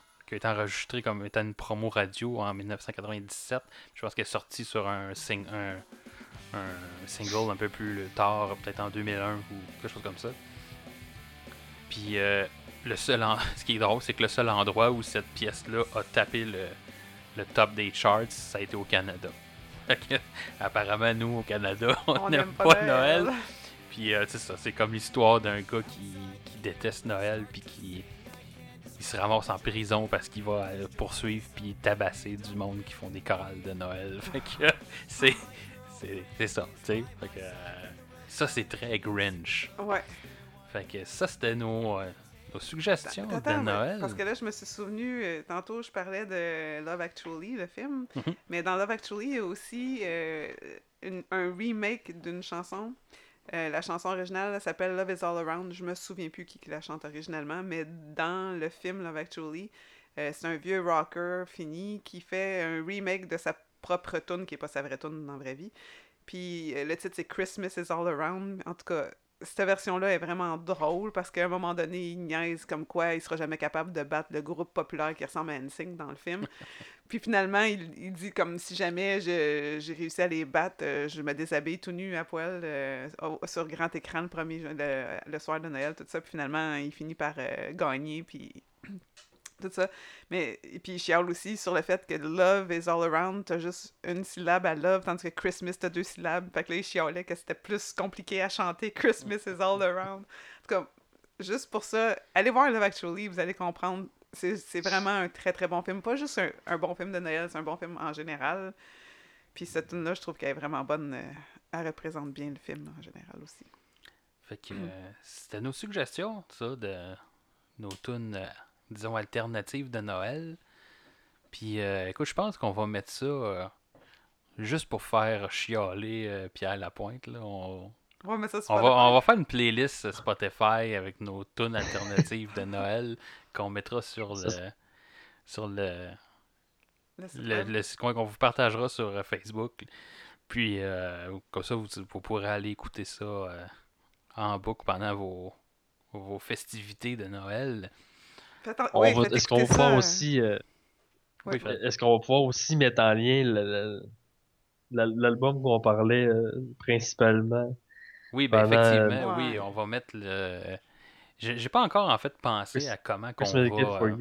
qui a été enregistré comme étant une promo radio en 1997. Je pense qu'elle est sortie sur un, sing- un, un single un peu plus tard, peut-être en 2001 ou quelque chose comme ça. Puis euh, le seul en- ce qui est drôle, c'est que le seul endroit où cette pièce-là a tapé le, le top des charts, ça a été au Canada. Apparemment, nous, au Canada, on n'aime pas, Noël. Puis euh, c'est ça, c'est comme l'histoire d'un gars qui, qui déteste Noël puis qui il se ramasse en prison parce qu'il va euh, poursuivre puis tabasser du monde qui font des chorales de Noël. Fait que euh, c'est c'est ça, tu sais. Fait que euh, ça c'est très Grinch. Ouais. Fait que ça c'était nos, nos suggestions Attends, de Noël. Parce que là, je me suis souvenu, euh, tantôt, je parlais de Love Actually, le film. Mhm. Mais dans Love Actually, il y a aussi euh, une- un remake d'une chanson. Euh, la chanson originale elle s'appelle Love is All Around. Je me souviens plus qui, qui la chante originalement, mais dans le film Love Actually, euh, c'est un vieux rocker fini qui fait un remake de sa propre tune, qui est pas sa vraie tune dans la vraie vie. Puis euh, le titre c'est Christmas is All Around. En tout cas, cette version-là est vraiment drôle parce qu'à un moment donné, il niaise comme quoi il sera jamais capable de battre le groupe populaire qui ressemble à NSYNC dans le film. Puis finalement, il, il dit comme si jamais je- j'ai réussi à les battre, euh, je me déshabille tout nu à poil euh, sur grand écran le premier le, le soir de Noël, tout ça. Puis finalement, il finit par euh, gagner, puis tout ça. Mais et puis il aussi sur le fait que love is all around, t'as juste une syllabe à love, tandis que Christmas t'as deux syllabes. Fait que là, il chialait que c'était plus compliqué à chanter Christmas is all around. En tout cas, juste pour ça, allez voir Love Actually, vous allez comprendre. C'est vraiment un très très bon film. Pas juste un, bon film de Noël, c'est un bon film en général. Puis cette tune-là, je trouve qu'elle est vraiment bonne. euh, elle représente bien le film en général aussi. Fait que euh, c'était nos suggestions, ça, de nos tunes, euh, disons, alternatives de Noël. Puis, euh, écoute, je pense qu'on va mettre ça euh, juste pour faire chialer euh, Pierre Lapointe. Là. On, On va mettre ça sur on, va, Spotify. on va faire une playlist Spotify avec nos tunes alternatives de Noël qu'on mettra sur le, Ça, sur le, Le le, qu'on vous partagera sur euh, Facebook. Puis, euh, comme ça, vous, vous pourrez aller écouter ça en boucle pendant vos, vos festivités de Noël. On oui, va- Est-ce qu'on va pouvoir ça, aussi. euh, ouais. Oui, Fred. Est-ce qu'on va pouvoir aussi mettre en lien l'album qu'on parlait euh, principalement? Oui, ben Pendant- effectivement, Ouais. oui, on va mettre le. J'ai pas encore en fait pensé à comment qu'on va. Euh.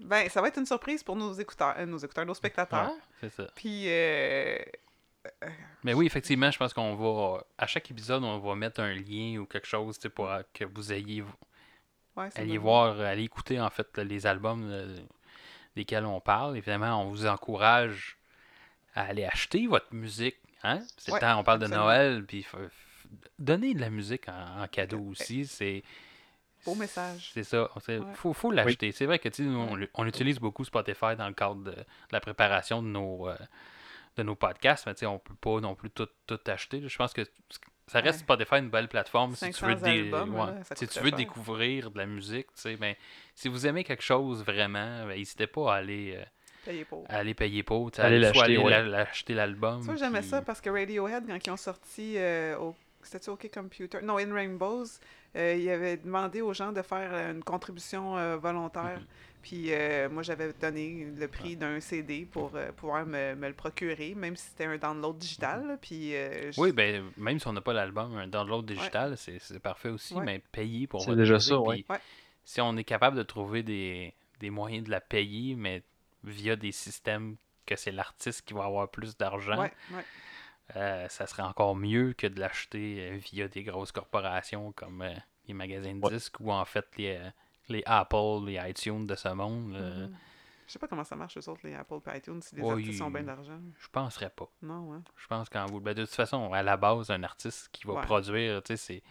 Ben, ça va être une surprise pour nos écouteurs, euh, nos écouteurs, nos spectateurs. ouais, c'est ça. Puis, euh, Mais oui, effectivement, je pense qu'on va. À chaque épisode, on va mettre un lien ou quelque chose tu sais, pour euh, que vous ayez. Ouais, Allez voir, allez écouter en fait les albums euh, desquels on parle. Évidemment, on vous encourage à aller acheter votre musique. Hein? C'est le Ouais, temps, on parle absolument. de Noël, puis donner de la musique en, en cadeau aussi. C'est. Beau message. C'est ça. Il Ouais. faut, faut l'acheter. C'est vrai que on, on utilise beaucoup Spotify dans le cadre de, de la préparation de nos, euh, de nos podcasts, mais tu sais, on peut pas non plus tout, tout acheter. Je pense que ça reste Ouais. Spotify une belle plateforme si tu veux, 500 dé- albums, ouais, là, ça si tu veux découvrir de la musique. tu sais, Ben, si vous aimez quelque chose vraiment, ben, n'hésitez pas à aller, euh, Payé pour. à aller payer pour. tu aller- soit l'acheter, aller ouais. la- l'acheter l'album. Ça, j'aimais puis- ça parce que Radiohead, quand ils ont sorti euh, au. C'était-tu OK Computer? Non, In Rainbows, euh, ils avaient demandé aux gens de faire euh, une contribution euh, volontaire. Mhm. Puis euh, moi, j'avais donné le prix d'un CD pour euh, pouvoir me, me le procurer, même si c'était un download digital. là. Puis, euh, je- Oui, ben, même si on n'a pas l'album, un download digital, c'est c'est parfait aussi, Ouais. mais payer pour C'est déjà ça, ouais. puis Ouais. Si on est capable de trouver des, des moyens de la payer, mais via des systèmes que c'est l'artiste qui va avoir plus d'argent, ouais, ouais. euh, ça serait encore mieux que de l'acheter euh, via des grosses corporations comme euh, les magasins de Ouais. disques ou en fait les, euh, les Apple, les iTunes de ce monde. Mhm. Je sais pas comment ça marche, eux autres, les Apple et iTunes, si les Ouais, artistes ont bien d'argent. Je penserais pas. Non, hein. Je pense qu'en vous. ben, de toute façon, à la base, un artiste qui va Ouais. produire, tu sais,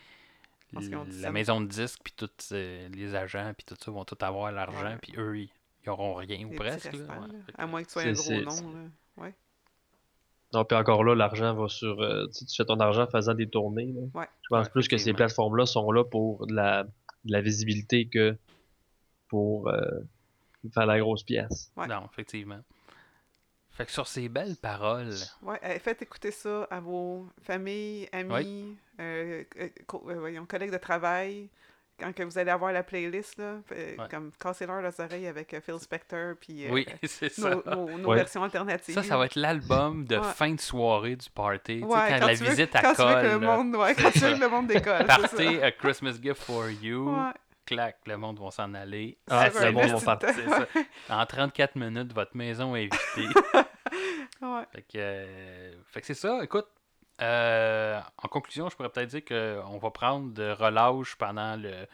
c'est. La maison de disques, puis tous euh, les agents, puis tout ça vont tout avoir l'argent, puis eux, ils, ils auront rien ou presque. là. Ouais. À moins que tu sois un gros nom. Là. Ouais. Non, puis encore là, l'argent va sur. euh, tu fais ton argent en faisant des tournées. là. Ouais. Je pense Ouais, plus que ces plateformes-là sont là pour de la, de la visibilité que pour euh, faire la grosse pièce. Ouais. Non, effectivement. Fait que sur ces belles paroles, Ouais, euh, faites écouter ça à vos familles, amis, euh, euh, co- euh, voyons, collègues de travail. Quand que vous allez avoir la playlist, là, Ouais. comme cassez-leur les oreilles avec Phil Spector, puis euh, oui, nos, nos- nos Ouais. versions alternatives. Ça, ça va être l'album de Ouais. fin de soirée du party. Tu sais, Ouais, quand, la tu veux- visite à quand tu veux que le colle. là, monde, ouais, quand tu veux que le monde décolle. Partez a Christmas gift for you. Clac, le monde va s'en aller. Ah, Sur le monde va partir. En 34 minutes, votre maison est. Ouais. Fait que, euh, fait que c'est ça. Écoute, euh, en conclusion, je pourrais peut-être dire qu'on va prendre de relâche pendant le,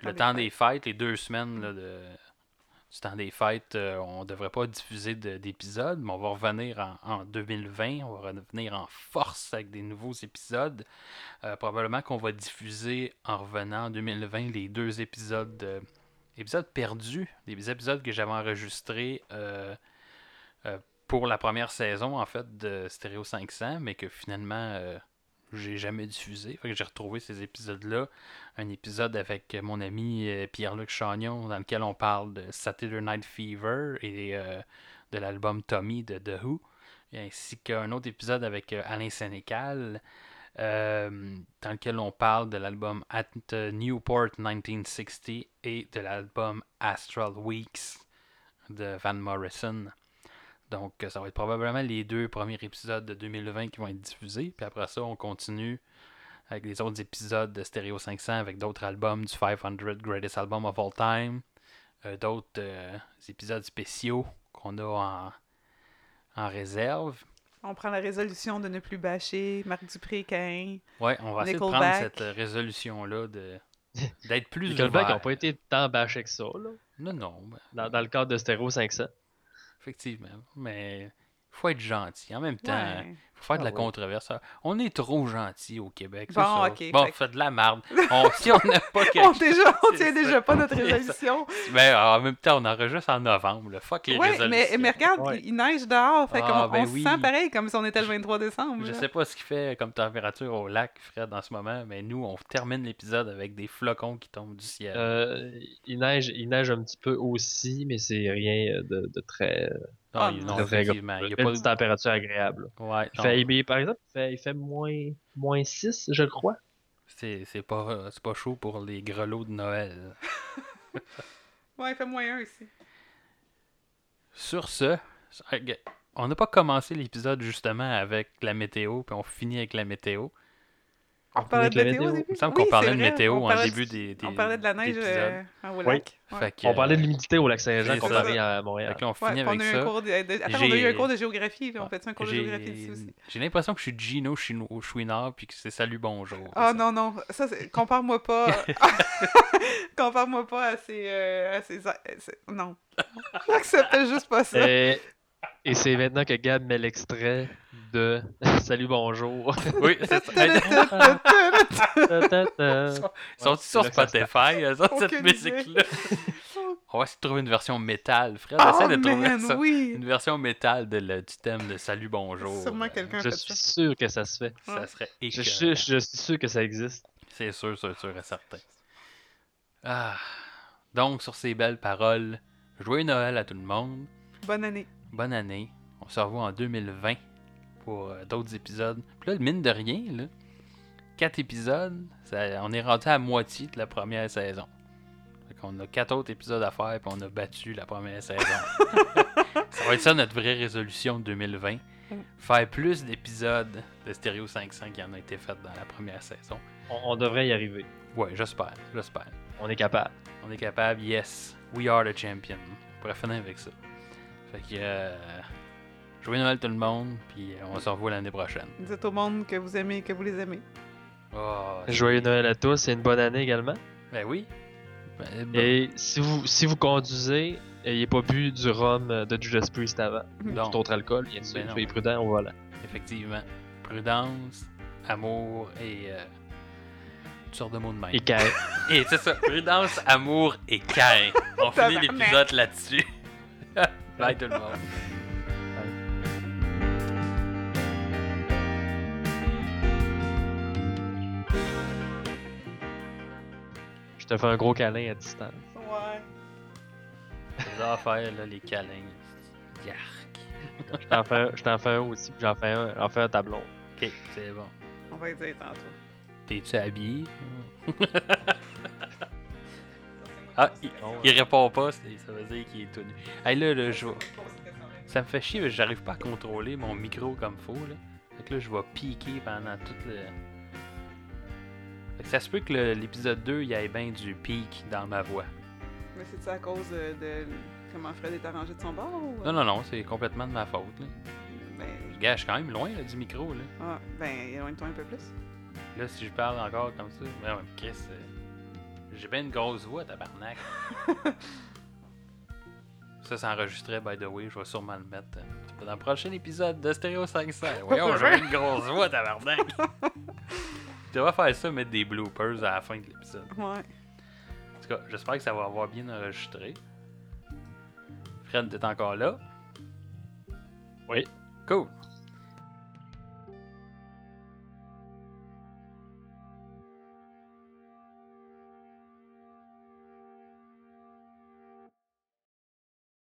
le temps des fêtes, les deux semaines là, de, du temps des fêtes. euh, on devrait pas diffuser de- d'épisodes, mais on va revenir en, en 2020. On va revenir en force avec des nouveaux épisodes. Euh, probablement qu'on va diffuser en revenant en 2020 les deux épisodes, de- épisodes perdus, des épisodes que j'avais enregistrés. euh, euh, pour la première saison en fait de Stereo 500, mais que finalement euh, j'ai jamais diffusé. Que j'ai retrouvé ces épisodes-là. Un épisode avec mon ami euh, Pierre-Luc Chagnon dans lequel on parle de Saturday Night Fever et euh, de l'album Tommy de The Who, ainsi qu'un autre épisode avec euh, Alain Sénécal. dans lequel on parle de l'album At Newport 1960 et de l'album Astral Weeks de Van Morrison. Donc, euh, ça va être probablement les deux premiers épisodes de 2020 qui vont être diffusés. Puis après ça, on continue avec les autres épisodes de Stereo 500 avec d'autres albums du 500 Greatest Album of All Time. euh, d'autres euh, épisodes spéciaux qu'on a en, en réserve. On prend la résolution de ne plus bâcher Marc Dupré-Cain. Ouais, on va essayer de prendre Nickelback. cette résolution-là de d'être plus Nickelback ouvert. n'ont pas été tant bâchés que ça, là, Non, non, ben, dans, dans le cadre de Stereo 500. Effectivement. Mais faut être gentil. En même temps. Faut faire de Ah la ouais. controverse. On est trop gentil au Québec. Bon, ça. ok, Bon, fait de la merde. On, si on n'a pas On, déjà, tient déjà pas notre résolution. Ben, en même temps, on enregistre en novembre. là. Fuck les Ouais, résolutions. mais, mais regarde, Ouais. il, neige dehors. Fait Ah, qu'on- on ben se oui. sent pareil comme si on était le 23 décembre. Je là. sais pas ce qu'il fait comme température au lac, Fred, en ce moment, mais nous, on termine l'épisode avec des flocons qui tombent du ciel. Euh, il, neige, il neige un petit peu aussi, mais c'est rien de, de très, Ah, ah, il- non, de effectivement. Il y a pas petite température agréable. de... Ouais, non, fait, mais par exemple, il fait, il fait moins, moins 6, je crois. c'est c'est pas, c'est pas chaud pour les grelots de Noël. Ouais, il fait moins un ici. Sur ce, on n'a pas commencé l'épisode justement avec la météo, puis on finit avec la météo. On parlait de la météo au début? Il me semble Oui, qu'on parlait de vrai. météo On en début de- des, des On parlait de la neige euh, au Oui. lac. Ouais. Fait que, On parlait de euh, l'humidité au lac Saint-Jean comparé à fait Montréal. que là, on Ouais, finit puis avec on a eu ça. un cours de, de- Attends, J'ai- on a eu un cours de géographie. Là. On Ouais. fait un cours de J'ai- géographie ici aussi? J'ai l'impression que je suis Gino Chino- Chouinard puis que c'est salut bonjour. Ah non, non, ça, c'est- compare-moi pas. compare-moi pas à ces. euh, à ces, Non. J'accepte juste pas ça. Et, et c'est maintenant que Gab met l'extrait de Salut bonjour. Oui, c'est ça. Ils sont sur Spotify, cette musique-là. On va essayer de trouver une version métal. Fred, Oh essaie de trouver man, ça. oui! Une version métal de le- du thème de Salut bonjour. Sûrement quelqu'un Je suis ça. sûr que ça se fait. Ça serait Je suis, je suis sûr que ça existe. C'est sûr, sûr, sûr et certain. Ah. Donc, sur ces belles paroles, joyeux Noël à tout le monde. Bonne année. Bonne année. On se revoit en 2020 pour euh, d'autres épisodes. Puis là, mine de rien, là, quatre épisodes, ça- on est rendu à moitié de la première saison. Fait qu'on a quatre autres épisodes à faire, puis on a battu la première saison. ça va être ça notre vraie résolution de 2020. Faire plus d'épisodes de Stereo 500 qui en a été faits dans la première saison. On, on devrait y arriver. Ouais, j'espère, j'espère. On est capable. On est capable, yes. We are the champion. On pourrait finir avec ça. Fait que. Euh, joyeux Noël tout le monde, puis euh, on se revoit l'année prochaine. Dites au monde que vous aimez, que vous les aimez. Oh, Joyeux Noël à tous et une bonne année également. Ben oui. Ben, bon. Et si vous, si vous conduisez, n'ayez pas bu du rhum euh, de Judas Priest avant. Non, Tout autre alcool, bien sûr. Ben. Soyez prudents, voilà. effectivement. Prudence, amour et. Euh, toutes sortes de mots de même. Et quand Et c'est ça, prudence, amour et cain. On finit l'épisode là-dessus. Bye tout le monde. Je te fais un gros câlin à distance. Ouais. J'adore faire là, les câlins. Yark. je t'en fais, fais, un aussi, puis j'en fais un, j'en fais un tableau. Ok, c'est bon. On va y dire tantôt. T'es-tu habillé? ah, il, il répond pas, ça veut dire qu'il est tout nu. Hey, là, là, je vais- Ça me fait chier, parce que j'arrive pas à contrôler mon micro comme faut, là. Fait que là, je vais piquer pendant tout le... Fait que ça se peut que l'épisode 2, il y ait bien du pic dans ma voix. Mais c'est à cause euh, de comment Fred est arrangé de son bord ou... Non, non, non, c'est complètement de ma faute, là. Ben, Je gâche quand même loin, là, du micro, là. ah, ben éloigne-toi un peu plus. Là, si je parle encore comme ça, ben ouais, Chris, euh, j'ai bien une grosse voix, tabarnak. ça, c'est enregistré, by the way, je vais sûrement le mettre euh, dans le prochain épisode de Stereo 500. Voyons, j'ai bien une grosse voix, tabarnak. je devrais faire ça, mettre des bloopers à la fin de l'épisode. Ouais. En tout cas, j'espère que ça va avoir bien enregistré. Fred, t'es encore là? Oui. Cool.